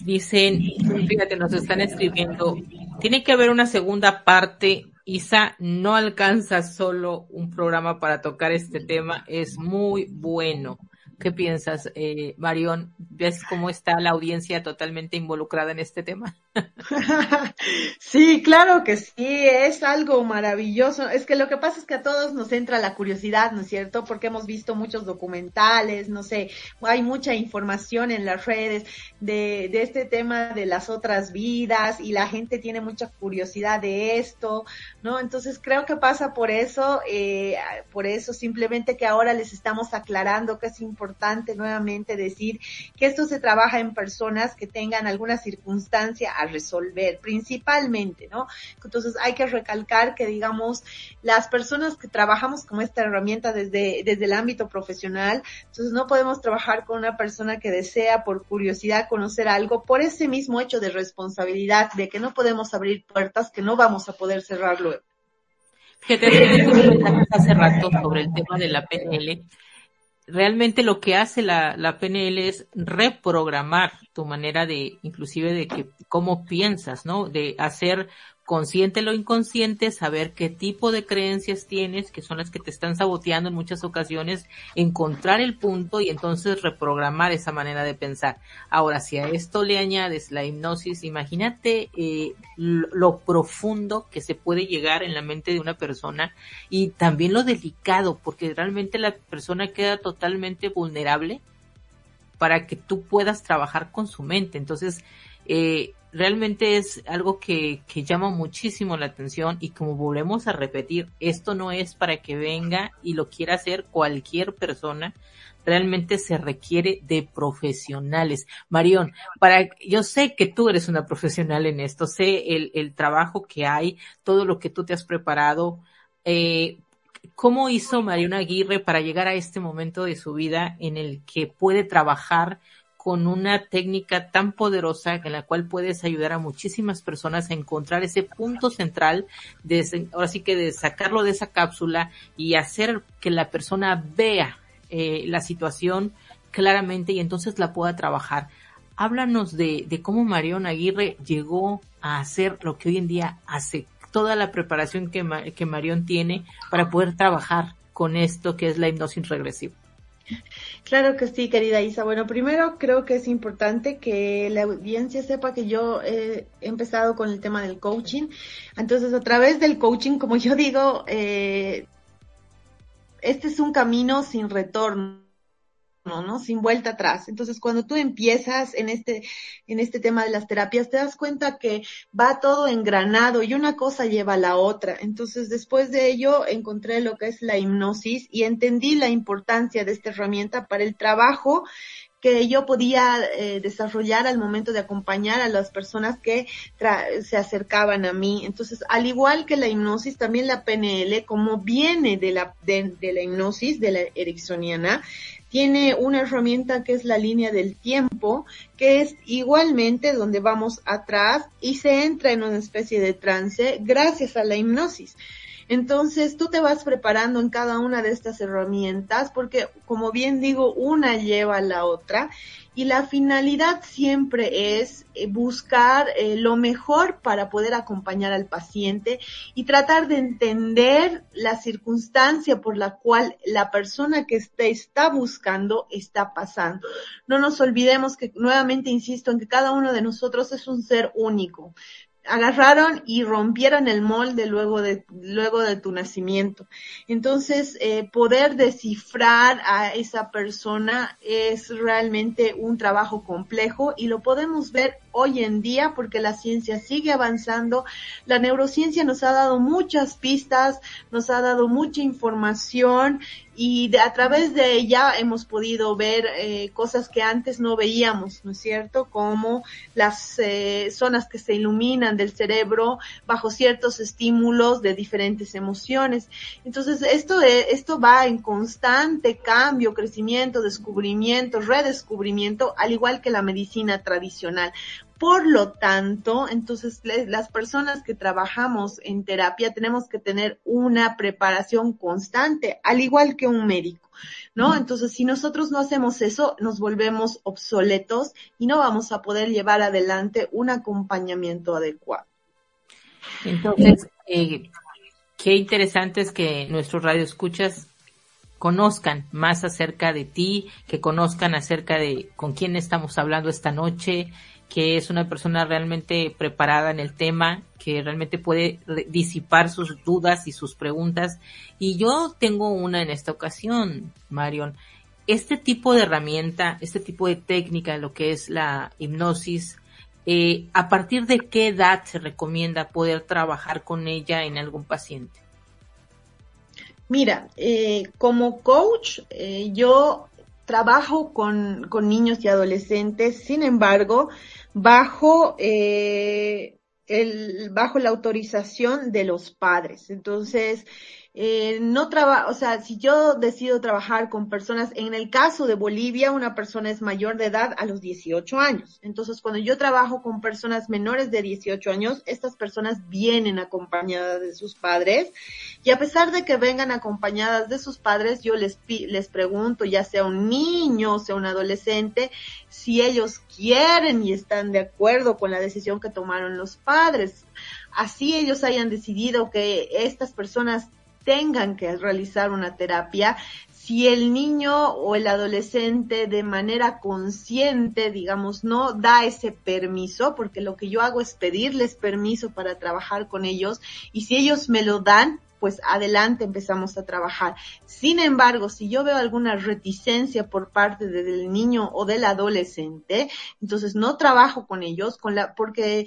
Dicen, fíjate, nos están escribiendo, tiene que haber una segunda parte. Isa no alcanza solo un programa para tocar este tema, es muy bueno. ¿Qué piensas, eh, Marión? ¿Ves cómo está la audiencia totalmente involucrada en este tema? sí, claro que sí, es algo maravilloso. Es que lo que pasa es que a todos nos entra la curiosidad, ¿no es cierto? Porque hemos visto muchos documentales, no sé, hay mucha información en las redes de, de este tema de las otras vidas y la gente tiene mucha curiosidad de esto, ¿no? Entonces creo que pasa por eso, eh, por eso simplemente que ahora les estamos aclarando que es importante importante nuevamente decir que esto se trabaja en personas que tengan alguna circunstancia a resolver, principalmente, ¿no? Entonces hay que recalcar que, digamos, las personas que trabajamos con esta herramienta desde, desde el ámbito profesional, entonces no podemos trabajar con una persona que desea por curiosidad conocer algo por ese mismo hecho de responsabilidad, de que no podemos abrir puertas que no vamos a poder cerrar luego. Que te hace rato sobre el tema de la PNL realmente lo que hace la, la PNL es reprogramar tu manera de, inclusive de que, cómo piensas, ¿no? De hacer consciente lo inconsciente, saber qué tipo de creencias tienes, que son las que te están saboteando en muchas ocasiones, encontrar el punto y entonces reprogramar esa manera de pensar. Ahora, si a esto le añades la hipnosis, imagínate eh, lo profundo que se puede llegar en la mente de una persona y también lo delicado, porque realmente la persona queda totalmente vulnerable para que tú puedas trabajar con su mente. Entonces, eh, realmente es algo que, que llama muchísimo la atención y como volvemos a repetir, esto no es para que venga y lo quiera hacer cualquier persona, realmente se requiere de profesionales. Marión, para, yo sé que tú eres una profesional en esto, sé el, el trabajo que hay, todo lo que tú te has preparado, eh, ¿Cómo hizo Marión Aguirre para llegar a este momento de su vida en el que puede trabajar con una técnica tan poderosa en la cual puedes ayudar a muchísimas personas a encontrar ese punto central de, ahora sí que de sacarlo de esa cápsula y hacer que la persona vea eh, la situación claramente y entonces la pueda trabajar. Háblanos de, cómo Marión Aguirre llegó a hacer lo que hoy en día hace, toda la preparación que, que tiene para poder trabajar con esto que es la hipnosis regresiva. Claro que sí, querida Isa. Bueno, primero creo que es importante que la audiencia sepa que yo he empezado con el tema del coaching. Entonces, a través del coaching, como yo digo, eh, este es un camino sin retorno. ¿No? Sin vuelta atrás. Entonces, cuando tú empiezas en este, en este tema de las terapias, te das cuenta que va todo engranado y una cosa lleva a la otra. Entonces, después de ello, encontré lo que es la hipnosis y entendí la importancia de esta herramienta para el trabajo que yo podía eh, desarrollar al momento de acompañar a las personas que se acercaban a mí. Entonces, al igual que la hipnosis, también la PNL, como viene de la, de, de la hipnosis, de la ericksoniana, tiene una herramienta que es la línea del tiempo, que es igualmente donde vamos atrás y se entra en una especie de trance gracias a la hipnosis. Entonces tú te vas preparando en cada una de estas herramientas porque, como bien digo, una lleva a la otra y la finalidad siempre es eh, buscar eh, lo mejor para poder acompañar al paciente y tratar de entender la circunstancia por la cual la persona que está, está buscando está pasando. No nos olvidemos que nuevamente insisto en que cada uno de nosotros es un ser único agarraron y rompieron el molde luego de, luego de tu nacimiento. Entonces, eh, poder descifrar a esa persona es realmente un trabajo complejo y lo podemos ver hoy en día porque la ciencia sigue avanzando. La neurociencia nos ha dado muchas pistas, nos ha dado mucha información y de, a través de ella hemos podido ver eh, cosas que antes no veíamos, ¿no es cierto? Como las eh, zonas que se iluminan del cerebro bajo ciertos estímulos de diferentes emociones. Entonces, esto, esto va en constante cambio, crecimiento, descubrimiento, redescubrimiento, al igual que la medicina tradicional. Por lo tanto, entonces las personas que trabajamos en terapia tenemos que tener una preparación constante, al igual que un médico, ¿no? Entonces, si nosotros no hacemos eso, nos volvemos obsoletos y no vamos a poder llevar adelante un acompañamiento adecuado. Entonces, eh, qué interesante es que nuestros radioescuchas conozcan más acerca de ti, que conozcan acerca de con quién estamos hablando esta noche, que es una persona realmente preparada en el tema, que realmente puede disipar sus dudas y sus preguntas. Y yo tengo una en esta ocasión, Marion. Este tipo de herramienta, este tipo de técnica, lo que es la hipnosis, eh, ¿a partir de qué edad se recomienda poder trabajar con ella en algún paciente? Mira, eh, como coach, eh, yo trabajo con, con niños y adolescentes, sin embargo, bajo eh, el, bajo la autorización de los padres. Entonces, eh, no trabajo, o sea, si yo decido trabajar con personas, en el caso de Bolivia, una persona es mayor de edad a los 18 años. Entonces, cuando yo trabajo con personas menores de 18 años, estas personas vienen acompañadas de sus padres y a pesar de que vengan acompañadas de sus padres, yo les, les pregunto, ya sea un niño o sea un adolescente, si ellos quieren y están de acuerdo con la decisión que tomaron los padres. Así ellos hayan decidido que estas personas tengan que realizar una terapia, si el niño o el adolescente de manera consciente, digamos, no da ese permiso, porque lo que yo hago es pedirles permiso para trabajar con ellos, y si ellos me lo dan, pues adelante empezamos a trabajar. Sin embargo, si yo veo alguna reticencia por parte del niño o del adolescente, entonces no trabajo con ellos, con la, porque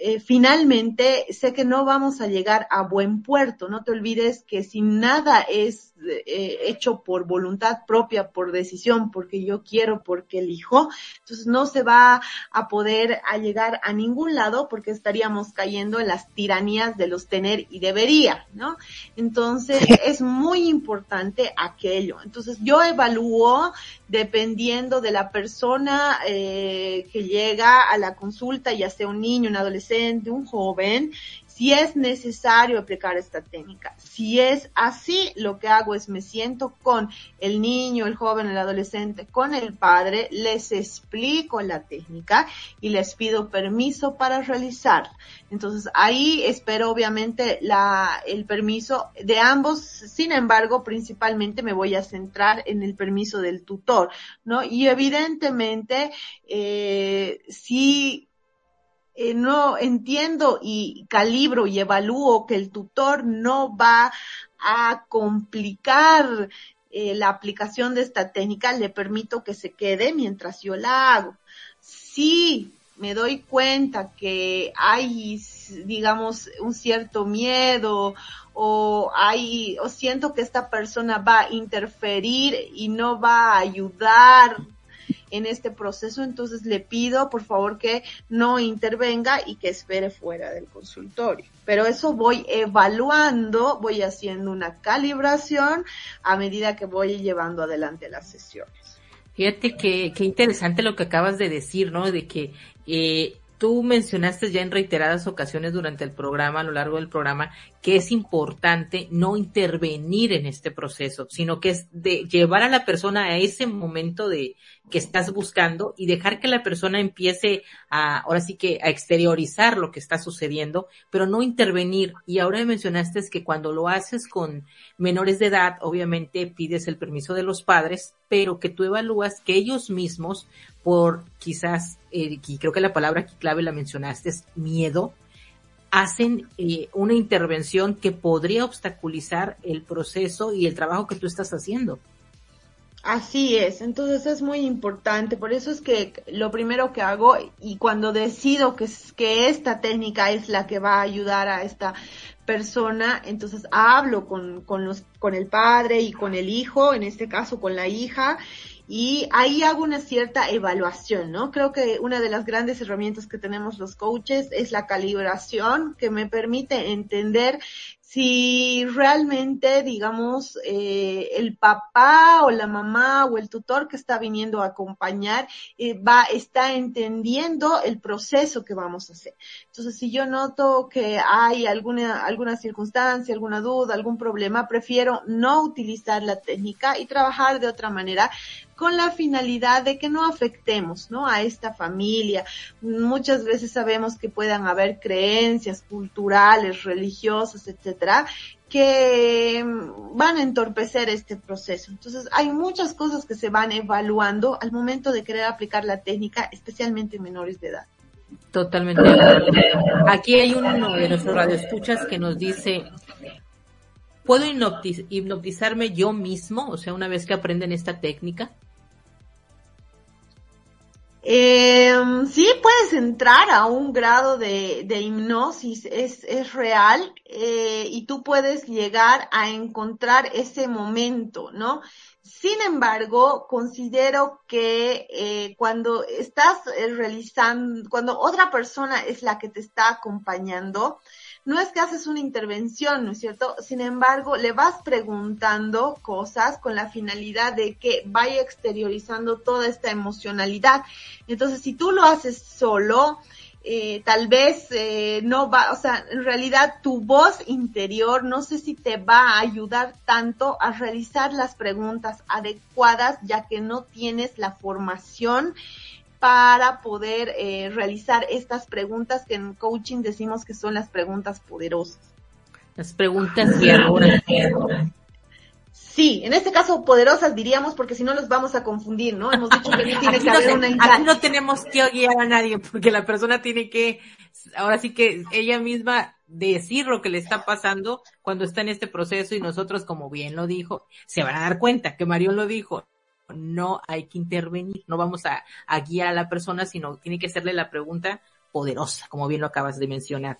eh, finalmente sé que no vamos a llegar a buen puerto. No te olvides que si nada es eh, hecho por voluntad propia, por decisión, porque yo quiero, porque elijo, entonces no se va a poder a llegar a ningún lado porque estaríamos cayendo en las tiranías de los tener y debería, ¿no? Entonces es muy importante aquello. Entonces yo evalúo dependiendo de la persona eh, que llega a la consulta, ya sea un niño, un adolescente, un joven, si es necesario aplicar esta técnica. Si es así, lo que hago es me siento con el niño, el joven, el adolescente, con el padre, les explico la técnica y les pido permiso para realizar. Entonces ahí espero obviamente la, el permiso de ambos. Sin embargo, principalmente me voy a centrar en el permiso del tutor, ¿no? Y evidentemente, eh, si eh, no entiendo y calibro y evalúo que el tutor no va a complicar eh, la aplicación de esta técnica, le permito que se quede mientras yo la hago. Si me doy cuenta que hay, digamos, un cierto miedo o hay, o siento que esta persona va a interferir y no va a ayudar en este proceso, entonces le pido por favor que no intervenga y que espere fuera del consultorio. Pero eso voy evaluando, voy haciendo una calibración a medida que voy llevando adelante las sesiones. Fíjate que, interesante lo que acabas de decir, ¿no? De que eh, tú mencionaste ya en reiteradas ocasiones durante el programa, a lo largo del programa, que es importante no intervenir en este proceso, sino que es de llevar a la persona a ese momento de que estás buscando y dejar que la persona empiece a, ahora sí que a exteriorizar lo que está sucediendo, pero no intervenir. Y ahora mencionaste es que cuando lo haces con menores de edad, obviamente pides el permiso de los padres, pero que tú evalúas que ellos mismos, por quizás, eh, y creo que la palabra clave la mencionaste, es miedo, hacen eh, una intervención que podría obstaculizar el proceso y el trabajo que tú estás haciendo. Así es, entonces es muy importante, por eso es que lo primero que hago y cuando decido que, que esta técnica es la que va a ayudar a esta persona, entonces hablo con, con, los, con el padre y con el hijo, en este caso con la hija, y ahí hago una cierta evaluación, ¿no? Creo que una de las grandes herramientas que tenemos los coaches es la calibración que me permite entender si realmente, digamos, eh, el papá o la mamá o el tutor que está viniendo a acompañar eh, va, está entendiendo el proceso que vamos a hacer. Entonces, si yo noto que hay alguna, alguna circunstancia, alguna duda, algún problema, prefiero no utilizar la técnica y trabajar de otra manera con la finalidad de que no afectemos, ¿no? A esta familia. Muchas veces sabemos que puedan haber creencias culturales, religiosas, etcétera, que van a entorpecer este proceso. Entonces, hay muchas cosas que se van evaluando al momento de querer aplicar la técnica, especialmente en menores de edad. Totalmente. Aquí hay uno de nuestros radioescuchas que nos dice, ¿puedo hipnotizarme yo mismo? O sea, una vez que aprenden esta técnica. Eh, sí, puedes entrar a un grado de, de hipnosis, es, es real, eh, y tú puedes llegar a encontrar ese momento, ¿no? Sin embargo, considero que eh, cuando estás eh, realizando, cuando otra persona es la que te está acompañando, no es que haces una intervención, ¿no es cierto? Sin embargo, le vas preguntando cosas con la finalidad de que vaya exteriorizando toda esta emocionalidad. Entonces, si tú lo haces solo, eh, tal vez eh, no va, o sea, en realidad tu voz interior no sé si te va a ayudar tanto a realizar las preguntas adecuadas ya que no tienes la formación para poder eh, realizar estas preguntas que en coaching decimos que son las preguntas poderosas. Las preguntas guiadoras. Sí, en este caso poderosas diríamos porque si no los vamos a confundir, ¿no? Hemos dicho que no tiene que haber una Aquí no tenemos que guiar a nadie porque la persona tiene que, ahora sí que ella misma decir lo que le está pasando cuando está en este proceso y nosotros, como bien lo dijo, se van a dar cuenta que Mario lo dijo, no hay que intervenir, no vamos a, guiar a la persona, sino tiene que hacerle la pregunta poderosa, como bien lo acabas de mencionar.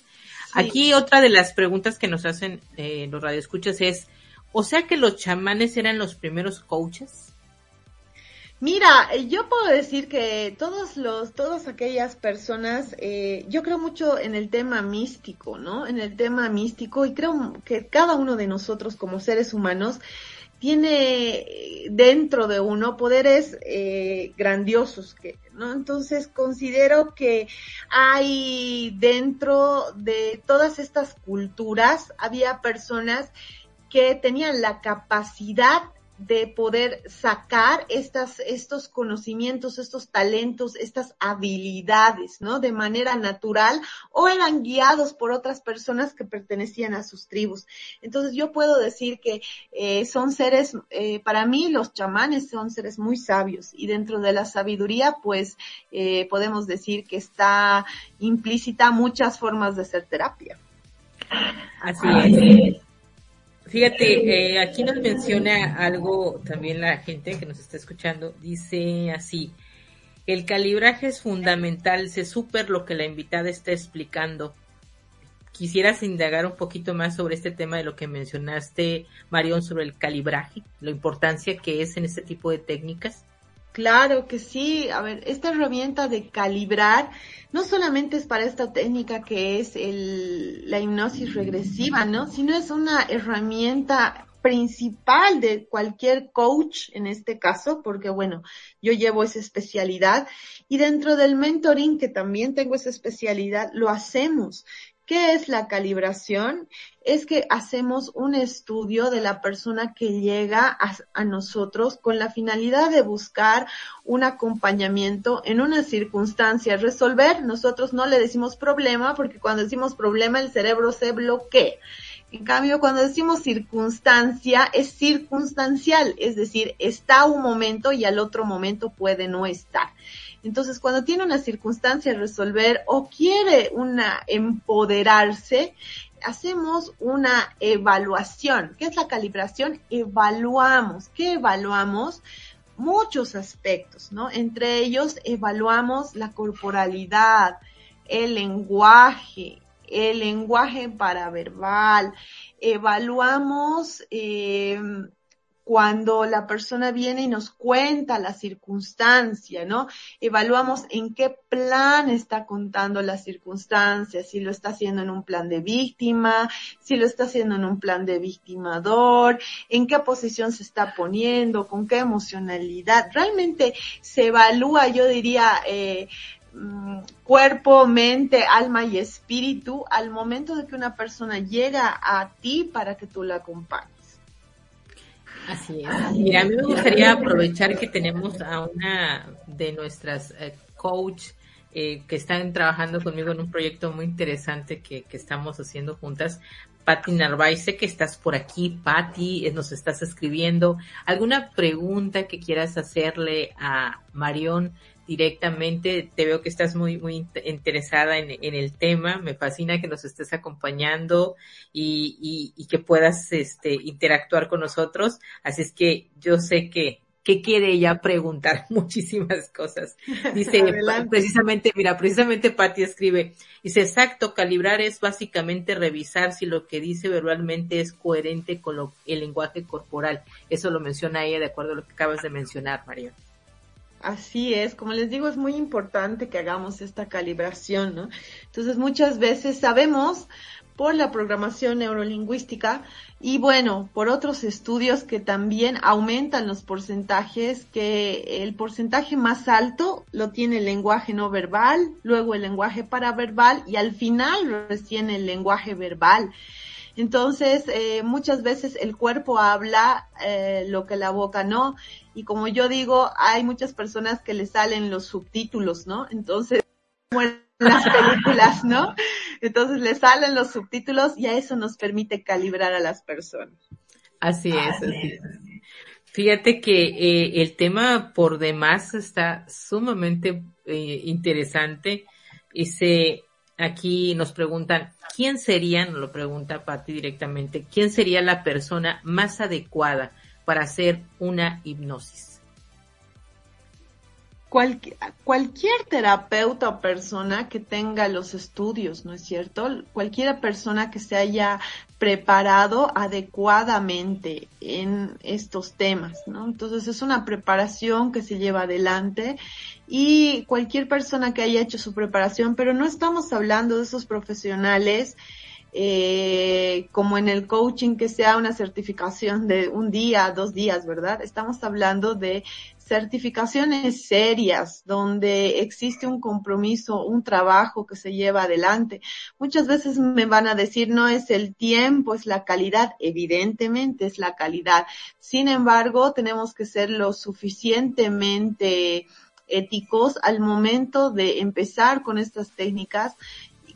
Aquí otra de las preguntas que nos hacen eh, los radioescuchas es, o sea que los chamanes eran los primeros coaches. Mira, yo puedo decir que todos los, todas aquellas personas, eh, yo creo mucho en el tema místico, ¿no? En el tema místico y creo que cada uno de nosotros como seres humanos tiene dentro de uno poderes eh, grandiosos, que, ¿no? Entonces considero que hay dentro de todas estas culturas, había personas que tenían la capacidad de poder sacar estas, estos conocimientos, estos talentos, estas habilidades, ¿no? De manera natural o eran guiados por otras personas que pertenecían a sus tribus. Entonces yo puedo decir que eh, son seres, eh, para mí los chamanes son seres muy sabios y dentro de la sabiduría pues eh, podemos decir que está implícita muchas formas de hacer terapia. Así es. Fíjate, eh, aquí nos menciona algo también la gente que nos está escuchando. Dice así, el calibraje es fundamental, se super lo que la invitada está explicando. Quisieras indagar un poquito más sobre este tema de lo que mencionaste, Marión, sobre el calibraje, la importancia que es en este tipo de técnicas. Claro que sí. A ver, esta herramienta de calibrar no solamente es para esta técnica que es el, la hipnosis regresiva, ¿no? Sino es una herramienta principal de cualquier coach en este caso, porque bueno, yo llevo esa especialidad y dentro del mentoring, que también tengo esa especialidad, lo hacemos. ¿Qué es la calibración? Es que hacemos un estudio de la persona que llega a, nosotros con la finalidad de buscar un acompañamiento en una circunstancia, resolver. Nosotros no le decimos problema porque cuando decimos problema el cerebro se bloquea. En cambio, cuando decimos circunstancia, es circunstancial, es decir, está un momento y al otro momento puede no estar. Entonces, cuando tiene una circunstancia a resolver o quiere una empoderarse, hacemos una evaluación. ¿Qué es la calibración? Evaluamos. ¿Qué evaluamos? Muchos aspectos, ¿no? Entre ellos evaluamos la corporalidad, el lenguaje, el lenguaje paraverbal, evaluamos eh, cuando la persona viene y nos cuenta la circunstancia, ¿no? Evaluamos en qué plan está contando la circunstancia, si lo está haciendo en un plan de víctima, si lo está haciendo en un plan de victimador, en qué posición se está poniendo, con qué emocionalidad. Realmente se evalúa, yo diría, eh, mm, cuerpo, mente, alma y espíritu al momento de que una persona llega a ti para que tú la acompañes. Así es. Mira, a mí me gustaría aprovechar que tenemos a una de nuestras eh, coach eh, que están trabajando conmigo en un proyecto muy interesante que, que estamos haciendo juntas. Patti Narváez, sé que estás por aquí, Patti, eh, nos estás escribiendo. ¿Alguna pregunta que quieras hacerle a Marión directamente. Te veo que estás muy, muy interesada en, el tema. Me fascina que nos estés acompañando y, y, que puedas este, interactuar con nosotros. Así es que yo sé que, que quiere ella preguntar muchísimas cosas. Dice, precisamente, mira, precisamente Patti escribe, dice, exacto, calibrar es básicamente revisar si lo que dice verbalmente es coherente con lo, el lenguaje corporal. Eso lo menciona ella de acuerdo a lo que acabas de mencionar, María. Así es, como les digo, es muy importante que hagamos esta calibración, ¿no? Entonces, muchas veces sabemos por la programación neurolingüística y bueno, por otros estudios que también aumentan los porcentajes, que el porcentaje más alto lo tiene el lenguaje no verbal, luego el lenguaje paraverbal y al final recién el lenguaje verbal. Entonces, eh, muchas veces el cuerpo habla eh, lo que la boca no. Y como yo digo, hay muchas personas que le salen los subtítulos, ¿no? Entonces, como en las películas, ¿no? Entonces le salen los subtítulos y a eso nos permite calibrar a las personas. Así es, así es. Fíjate que eh, el tema por demás está sumamente eh, interesante y se aquí nos preguntan, ¿quién sería, nos lo pregunta Patti directamente, quién sería la persona más adecuada para hacer una hipnosis? cualquier terapeuta o persona que tenga los estudios, ¿no es cierto? Cualquier persona que se haya preparado adecuadamente en estos temas, ¿no? Entonces es una preparación que se lleva adelante y cualquier persona que haya hecho su preparación, pero no estamos hablando de esos profesionales eh, como en el coaching que sea una certificación de un día, dos días, ¿verdad? Estamos hablando de certificaciones serias donde existe un compromiso, un trabajo que se lleva adelante. Muchas veces me van a decir no es el tiempo, es la calidad. Evidentemente es la calidad. Sin embargo, tenemos que ser lo suficientemente éticos al momento de empezar con estas técnicas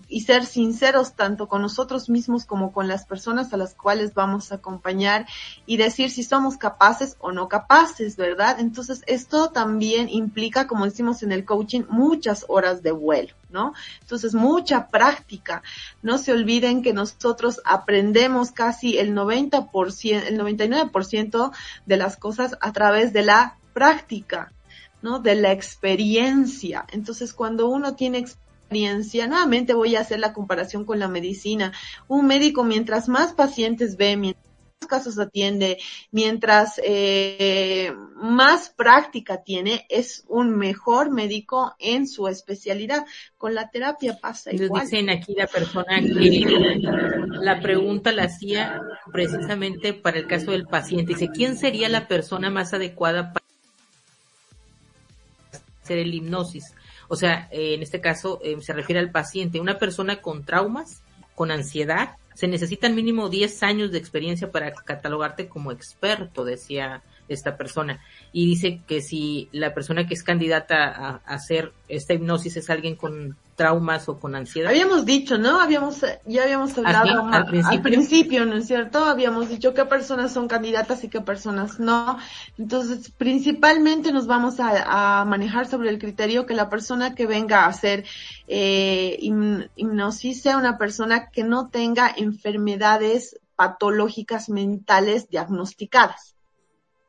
y ser sinceros tanto con nosotros mismos como con las personas a las cuales vamos a acompañar y decir si somos capaces o no capaces, ¿verdad? Entonces, esto también implica, como decimos en el coaching, muchas horas de vuelo, ¿no? Entonces, mucha práctica. No se olviden que nosotros aprendemos casi el 90%, el 99% de las cosas a través de la práctica, ¿no? De la experiencia. Entonces, cuando uno tiene experiencia, Nuevamente voy a hacer la comparación con la medicina. Un médico, mientras más pacientes ve, mientras más casos atiende, mientras eh, más práctica tiene, es un mejor médico en su especialidad. Con la terapia pasa igual. Dicen aquí la persona que la pregunta la hacía precisamente para el caso del paciente. Dice, ¿quién sería la persona más adecuada para el hipnosis? O sea, eh, en este caso eh, se refiere al paciente, una persona con traumas, con ansiedad, se necesitan mínimo 10 años de experiencia para catalogarte como experto, decía esta persona. Y dice que si la persona que es candidata a, hacer esta hipnosis es alguien con, traumas o con ansiedad. Habíamos dicho, ¿no? Habíamos, ya habíamos hablado al, principio? al, principio? ¿no es cierto? Habíamos dicho qué personas son candidatas y qué personas no. Entonces, principalmente nos vamos a, a manejar sobre el criterio que la persona que venga a hacer eh, hipnosis sea una persona que no tenga enfermedades patológicas mentales diagnosticadas.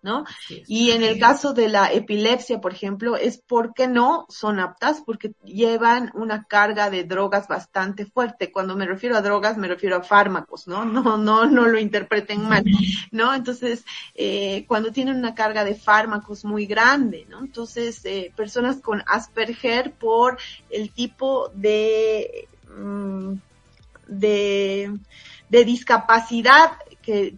¿No? Y en el caso de la epilepsia, por ejemplo, es porque no son aptas, porque llevan una carga de drogas bastante fuerte. Cuando me refiero a drogas, me refiero a fármacos, ¿no? No, no, no lo interpreten mal, ¿no? Entonces, eh, cuando tienen una carga de fármacos muy grande, ¿no? Entonces, eh, personas con Asperger por el tipo de, mm, de, de discapacidad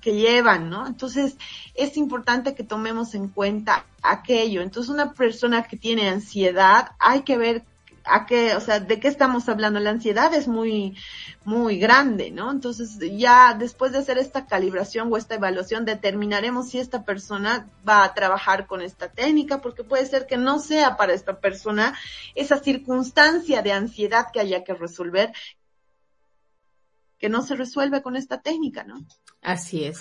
que, llevan, ¿no? Entonces, es importante que tomemos en cuenta aquello. Entonces, una persona que tiene ansiedad, hay que ver a qué, o sea, de qué estamos hablando. La ansiedad es muy, muy grande, ¿no? Entonces, ya después de hacer esta calibración o esta evaluación, determinaremos si esta persona va a trabajar con esta técnica, porque puede ser que no sea para esta persona esa circunstancia de ansiedad que haya que resolver, que no se resuelve con esta técnica, ¿no? Así es.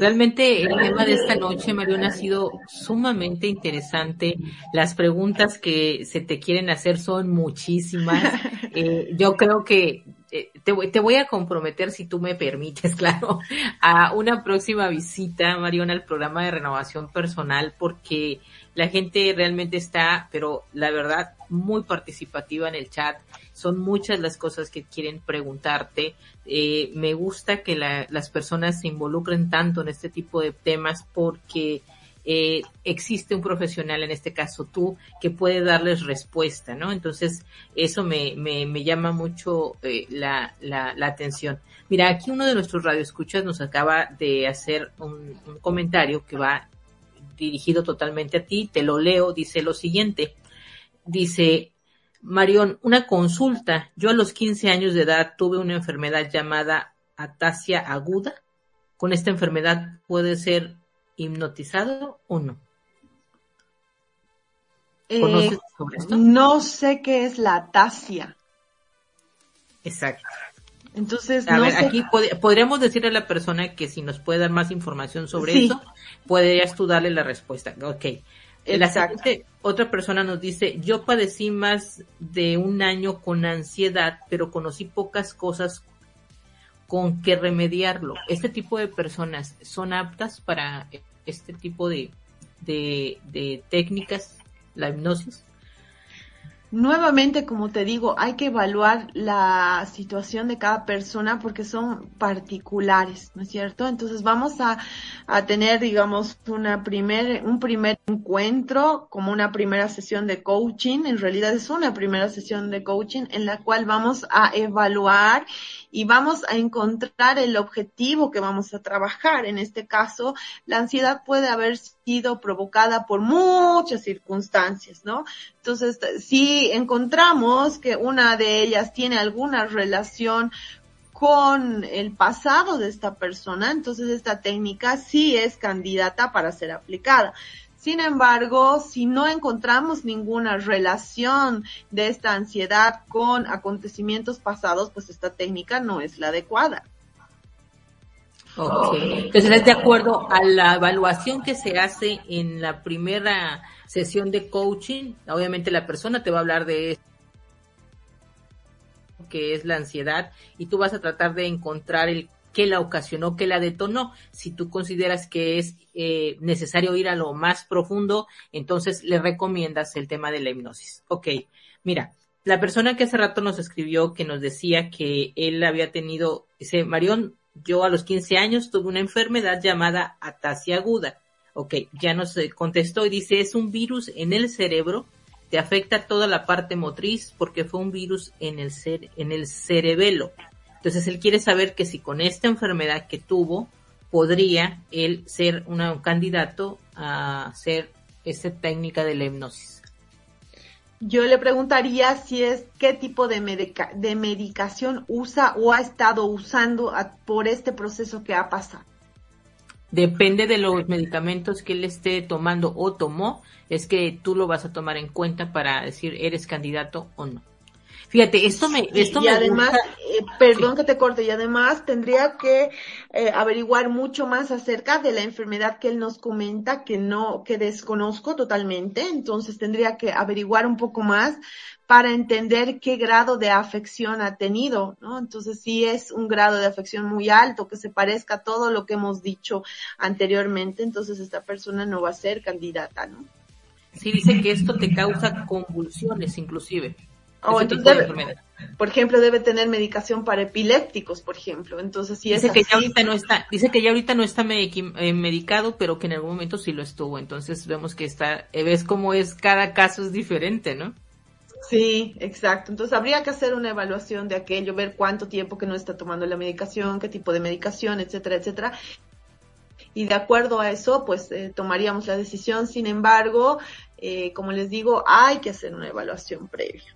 Realmente el tema de esta noche, Mariona, ha sido sumamente interesante. Las preguntas que se te quieren hacer son muchísimas. Eh, yo creo que eh, te, te, voy a comprometer, si tú me permites, claro, a una próxima visita, Mariona, al programa de renovación personal, porque la gente realmente está, pero la verdad, muy participativa en el chat. Son muchas las cosas que quieren preguntarte. Eh, me gusta que las personas se involucren tanto en este tipo de temas porque eh, existe un profesional, en este caso tú, que puede darles respuesta, ¿no? Entonces, eso me, me, me llama mucho eh, la, atención. Mira, aquí uno de nuestros radioescuchas nos acaba de hacer un, un comentario que va dirigido totalmente a ti, te lo leo, dice lo siguiente. Dice, Marión, una consulta. Yo a los 15 años de edad tuve una enfermedad llamada atasia aguda. ¿Con esta enfermedad puede ser hipnotizado o no? ¿Conoces eh, sobre esto? No sé qué es la atasia. Exacto. Entonces, a ver, aquí podríamos decirle a la persona que si nos puede dar más información sobre eso, podrías tú darle la respuesta. Ok. Exacto. otra persona nos dice, yo padecí más de un año con ansiedad, pero conocí pocas cosas con que remediarlo. ¿Este tipo de personas son aptas para este tipo de, de, de técnicas, la hipnosis? Nuevamente, como te digo, hay que evaluar la situación de cada persona porque son particulares, ¿no es cierto? Entonces vamos a, a tener, digamos, una primer, un primer encuentro como una primera sesión de coaching. En realidad es una primera sesión de coaching en la cual vamos a evaluar y vamos a encontrar el objetivo que vamos a trabajar. En este caso, la ansiedad puede haber sido provocada por muchas circunstancias, ¿no? Entonces, si encontramos que una de ellas tiene alguna relación con el pasado de esta persona, entonces esta técnica sí es candidata para ser aplicada. Sin embargo, si no encontramos ninguna relación de esta ansiedad con acontecimientos pasados, pues esta técnica no es la adecuada. Ok. Entonces, de acuerdo a la evaluación que se hace en la primera sesión de coaching, obviamente la persona te va a hablar de que es la ansiedad y tú vas a tratar de encontrar el que la ocasionó, que la detonó. Si tú consideras que es eh, necesario ir a lo más profundo, entonces le recomiendas el tema de la hipnosis. Ok, mira, la persona que hace rato nos escribió que nos decía que él había tenido, dice, Marión, yo a los 15 años tuve una enfermedad llamada atasia aguda. Ok, ya nos contestó y dice, es un virus en el cerebro, te afecta toda la parte motriz porque fue un virus en el, en el cerebelo. Entonces él quiere saber que si con esta enfermedad que tuvo, podría él ser un candidato a hacer esta técnica de la hipnosis. Yo le preguntaría si es qué tipo de, de medicación usa o ha estado usando por este proceso que ha pasado. Depende de los medicamentos que él esté tomando o tomó, es que tú lo vas a tomar en cuenta para decir eres candidato o no. Fíjate, esto me, esto y además, eh, perdón que te corte, y además tendría que eh, averiguar mucho más acerca de la enfermedad que él nos comenta, que no, que desconozco totalmente, entonces tendría que averiguar un poco más para entender qué grado de afección ha tenido, ¿no? Entonces, si es un grado de afección muy alto, que se parezca a todo lo que hemos dicho anteriormente, entonces esta persona no va a ser candidata, ¿no? Sí, dice que esto te causa convulsiones inclusive. Oh, entonces por ejemplo, debe tener medicación para epilépticos, por ejemplo. Entonces, si dice que ya ahorita no está, dice que ya ahorita no está eh, medicado, pero que en algún momento sí lo estuvo. Entonces, vemos que está, eh, ves cómo es cada caso es diferente, ¿no? Sí, exacto. Entonces habría que hacer una evaluación de aquello, ver cuánto tiempo que no está tomando la medicación, qué tipo de medicación, etcétera, etcétera. Y de acuerdo a eso, pues eh, tomaríamos la decisión. Sin embargo, como les digo, hay que hacer una evaluación previa.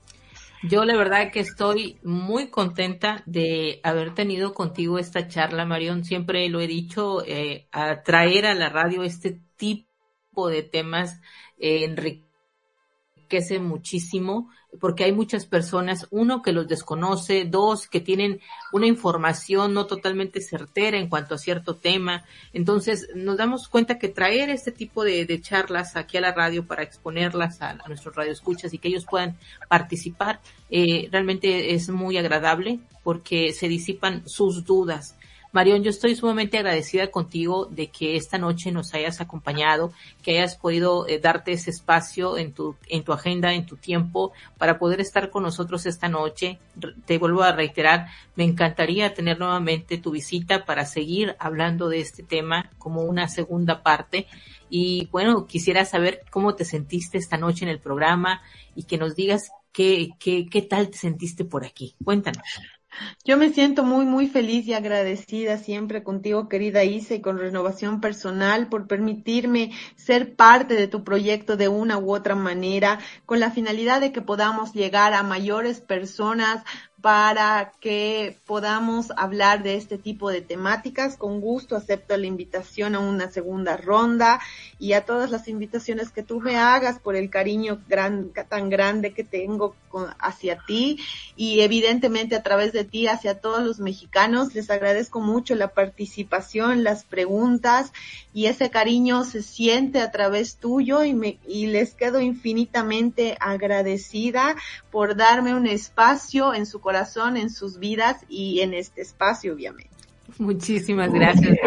Yo la verdad que estoy muy contenta de haber tenido contigo esta charla, Marión. Siempre lo he dicho, eh, a traer a la radio este tipo de temas eh, enriquece muchísimo porque hay muchas personas, uno, que los desconoce, dos, que tienen una información no totalmente certera en cuanto a cierto tema. Entonces, nos damos cuenta que traer este tipo de, charlas aquí a la radio para exponerlas a, a nuestros radioescuchas y que ellos puedan participar, eh, realmente es muy agradable porque se disipan sus dudas. Marión, yo estoy sumamente agradecida contigo de que esta noche nos hayas acompañado, que hayas podido eh, darte ese espacio en tu, en tu agenda, en tu tiempo, para poder estar con nosotros esta noche. Te vuelvo a reiterar, me encantaría tener nuevamente tu visita para seguir hablando de este tema como una segunda parte. Y bueno, quisiera saber cómo te sentiste esta noche en el programa y que nos digas qué, qué, qué tal te sentiste por aquí. Cuéntanos. Yo me siento muy, muy feliz y agradecida siempre contigo, querida Isa, y con Renovación Personal por permitirme ser parte de tu proyecto de una u otra manera, con la finalidad de que podamos llegar a mayores personas, para que podamos hablar de este tipo de temáticas. Con gusto acepto la invitación a una segunda ronda y a todas las invitaciones que tú me hagas por el cariño tan grande que tengo hacia ti y evidentemente a través de ti hacia todos los mexicanos. Les agradezco mucho la participación, las preguntas y ese cariño se siente a través tuyo y, me, y les quedo infinitamente agradecida por darme un espacio en su corazón, en sus vidas y en este espacio, obviamente. Muchísimas gracias.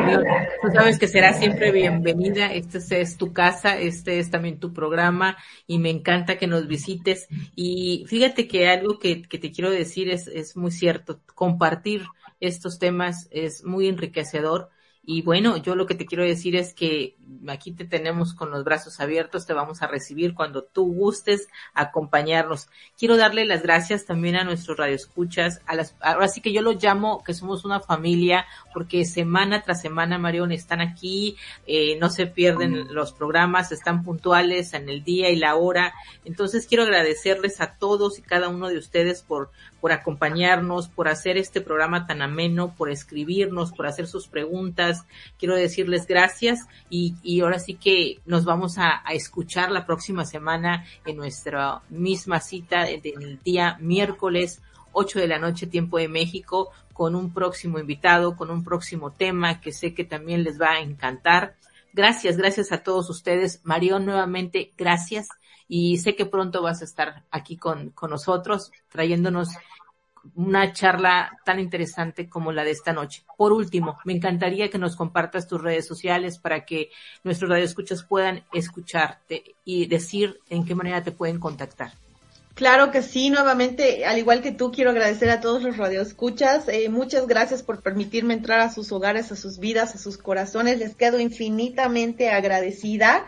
Tú sabes que será siempre bienvenida. Este es tu casa, este es también tu programa y me encanta que nos visites. Y fíjate que algo que, que te quiero decir es, es muy cierto. Compartir estos temas es muy enriquecedor y bueno, yo lo que te quiero decir es que aquí te tenemos con los brazos abiertos, te vamos a recibir cuando tú gustes acompañarnos. Quiero darle las gracias también a nuestros radioescuchas, a las, ahora sí que yo los llamo que somos una familia, porque semana tras semana, Marión, están aquí, eh, no se pierden los programas, están puntuales en el día y la hora. Entonces quiero agradecerles a todos y cada uno de ustedes por, por acompañarnos, por hacer este programa tan ameno, por escribirnos, por hacer sus preguntas. Quiero decirles gracias y, ahora sí que nos vamos a, a, escuchar la próxima semana en nuestra misma cita del día miércoles 8 de la noche tiempo de México con un próximo invitado, con un próximo tema que sé que también les va a encantar. Gracias, gracias a todos ustedes. Marión, nuevamente, gracias. Y sé que pronto vas a estar aquí con, con nosotros, trayéndonos una charla tan interesante como la de esta noche. Por último, me encantaría que nos compartas tus redes sociales para que nuestros radioescuchas puedan escucharte y decir en qué manera te pueden contactar. Claro que sí, nuevamente, al igual que tú, quiero agradecer a todos los radioescuchas. Eh, muchas gracias por permitirme entrar a sus hogares, a sus vidas, a sus corazones. Les quedo infinitamente agradecida.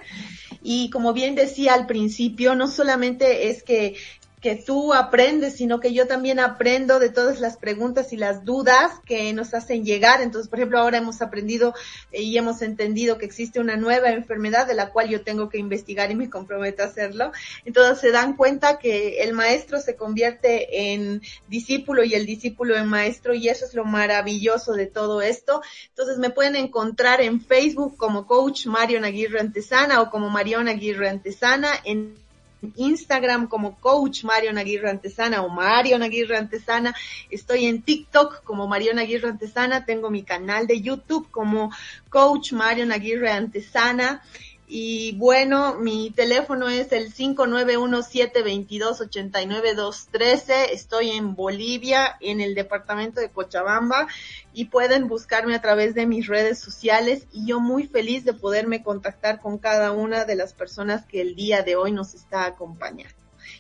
Y como bien decía al principio, no solamente es que que tú aprendes, sino que yo también aprendo de todas las preguntas y las dudas que nos hacen llegar. Entonces, por ejemplo, ahora hemos aprendido y hemos entendido que existe una nueva enfermedad de la cual yo tengo que investigar y me comprometo a hacerlo. Entonces, se dan cuenta que el maestro se convierte en discípulo y el discípulo en maestro y eso es lo maravilloso de todo esto. Entonces, me pueden encontrar en Facebook como coach Marion Aguirre Antesana o como Marion Aguirre Antesana en Instagram como Coach Marion Aguirre Antesana o Marion Aguirre Antesana. Estoy en TikTok como Marion Aguirre Antesana. Tengo mi canal de YouTube como Coach Marion Aguirre Antesana. Y bueno, mi teléfono es el 5917228923. Estoy en Bolivia, en el departamento de Cochabamba y pueden buscarme a través de mis redes sociales y yo muy feliz de poderme contactar con cada una de las personas que el día de hoy nos está acompañando.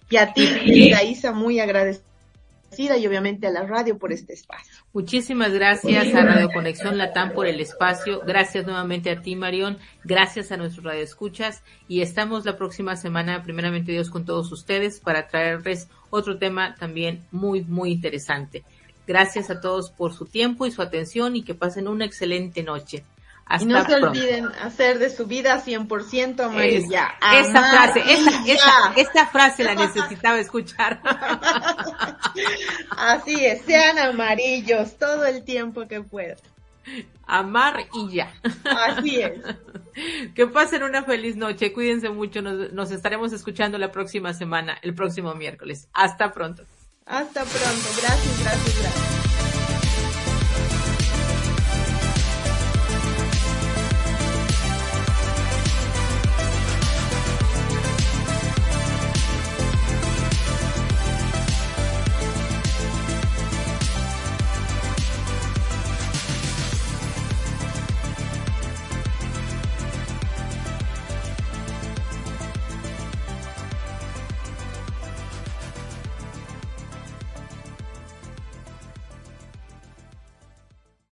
Y a ti, Isa, muy agradecida y obviamente a la radio por este espacio. Muchísimas gracias a Radio Conexión Latam por el espacio. Gracias nuevamente a ti, Marión. Gracias a nuestros radioescuchas y estamos la próxima semana, primeramente Dios, con todos ustedes para traerles otro tema también muy, muy interesante. Gracias a todos por su tiempo y su atención y que pasen una excelente noche y no se olviden hacer de su vida 100% amarilla. esa frase, esta, frase la necesitaba escuchar. Así es, sean amarillos todo el tiempo que puedan. Amar y ya. Así es. Que pasen una feliz noche, cuídense mucho, nos, nos estaremos escuchando la próxima semana, el próximo miércoles. Hasta pronto. Hasta pronto, gracias, gracias, gracias.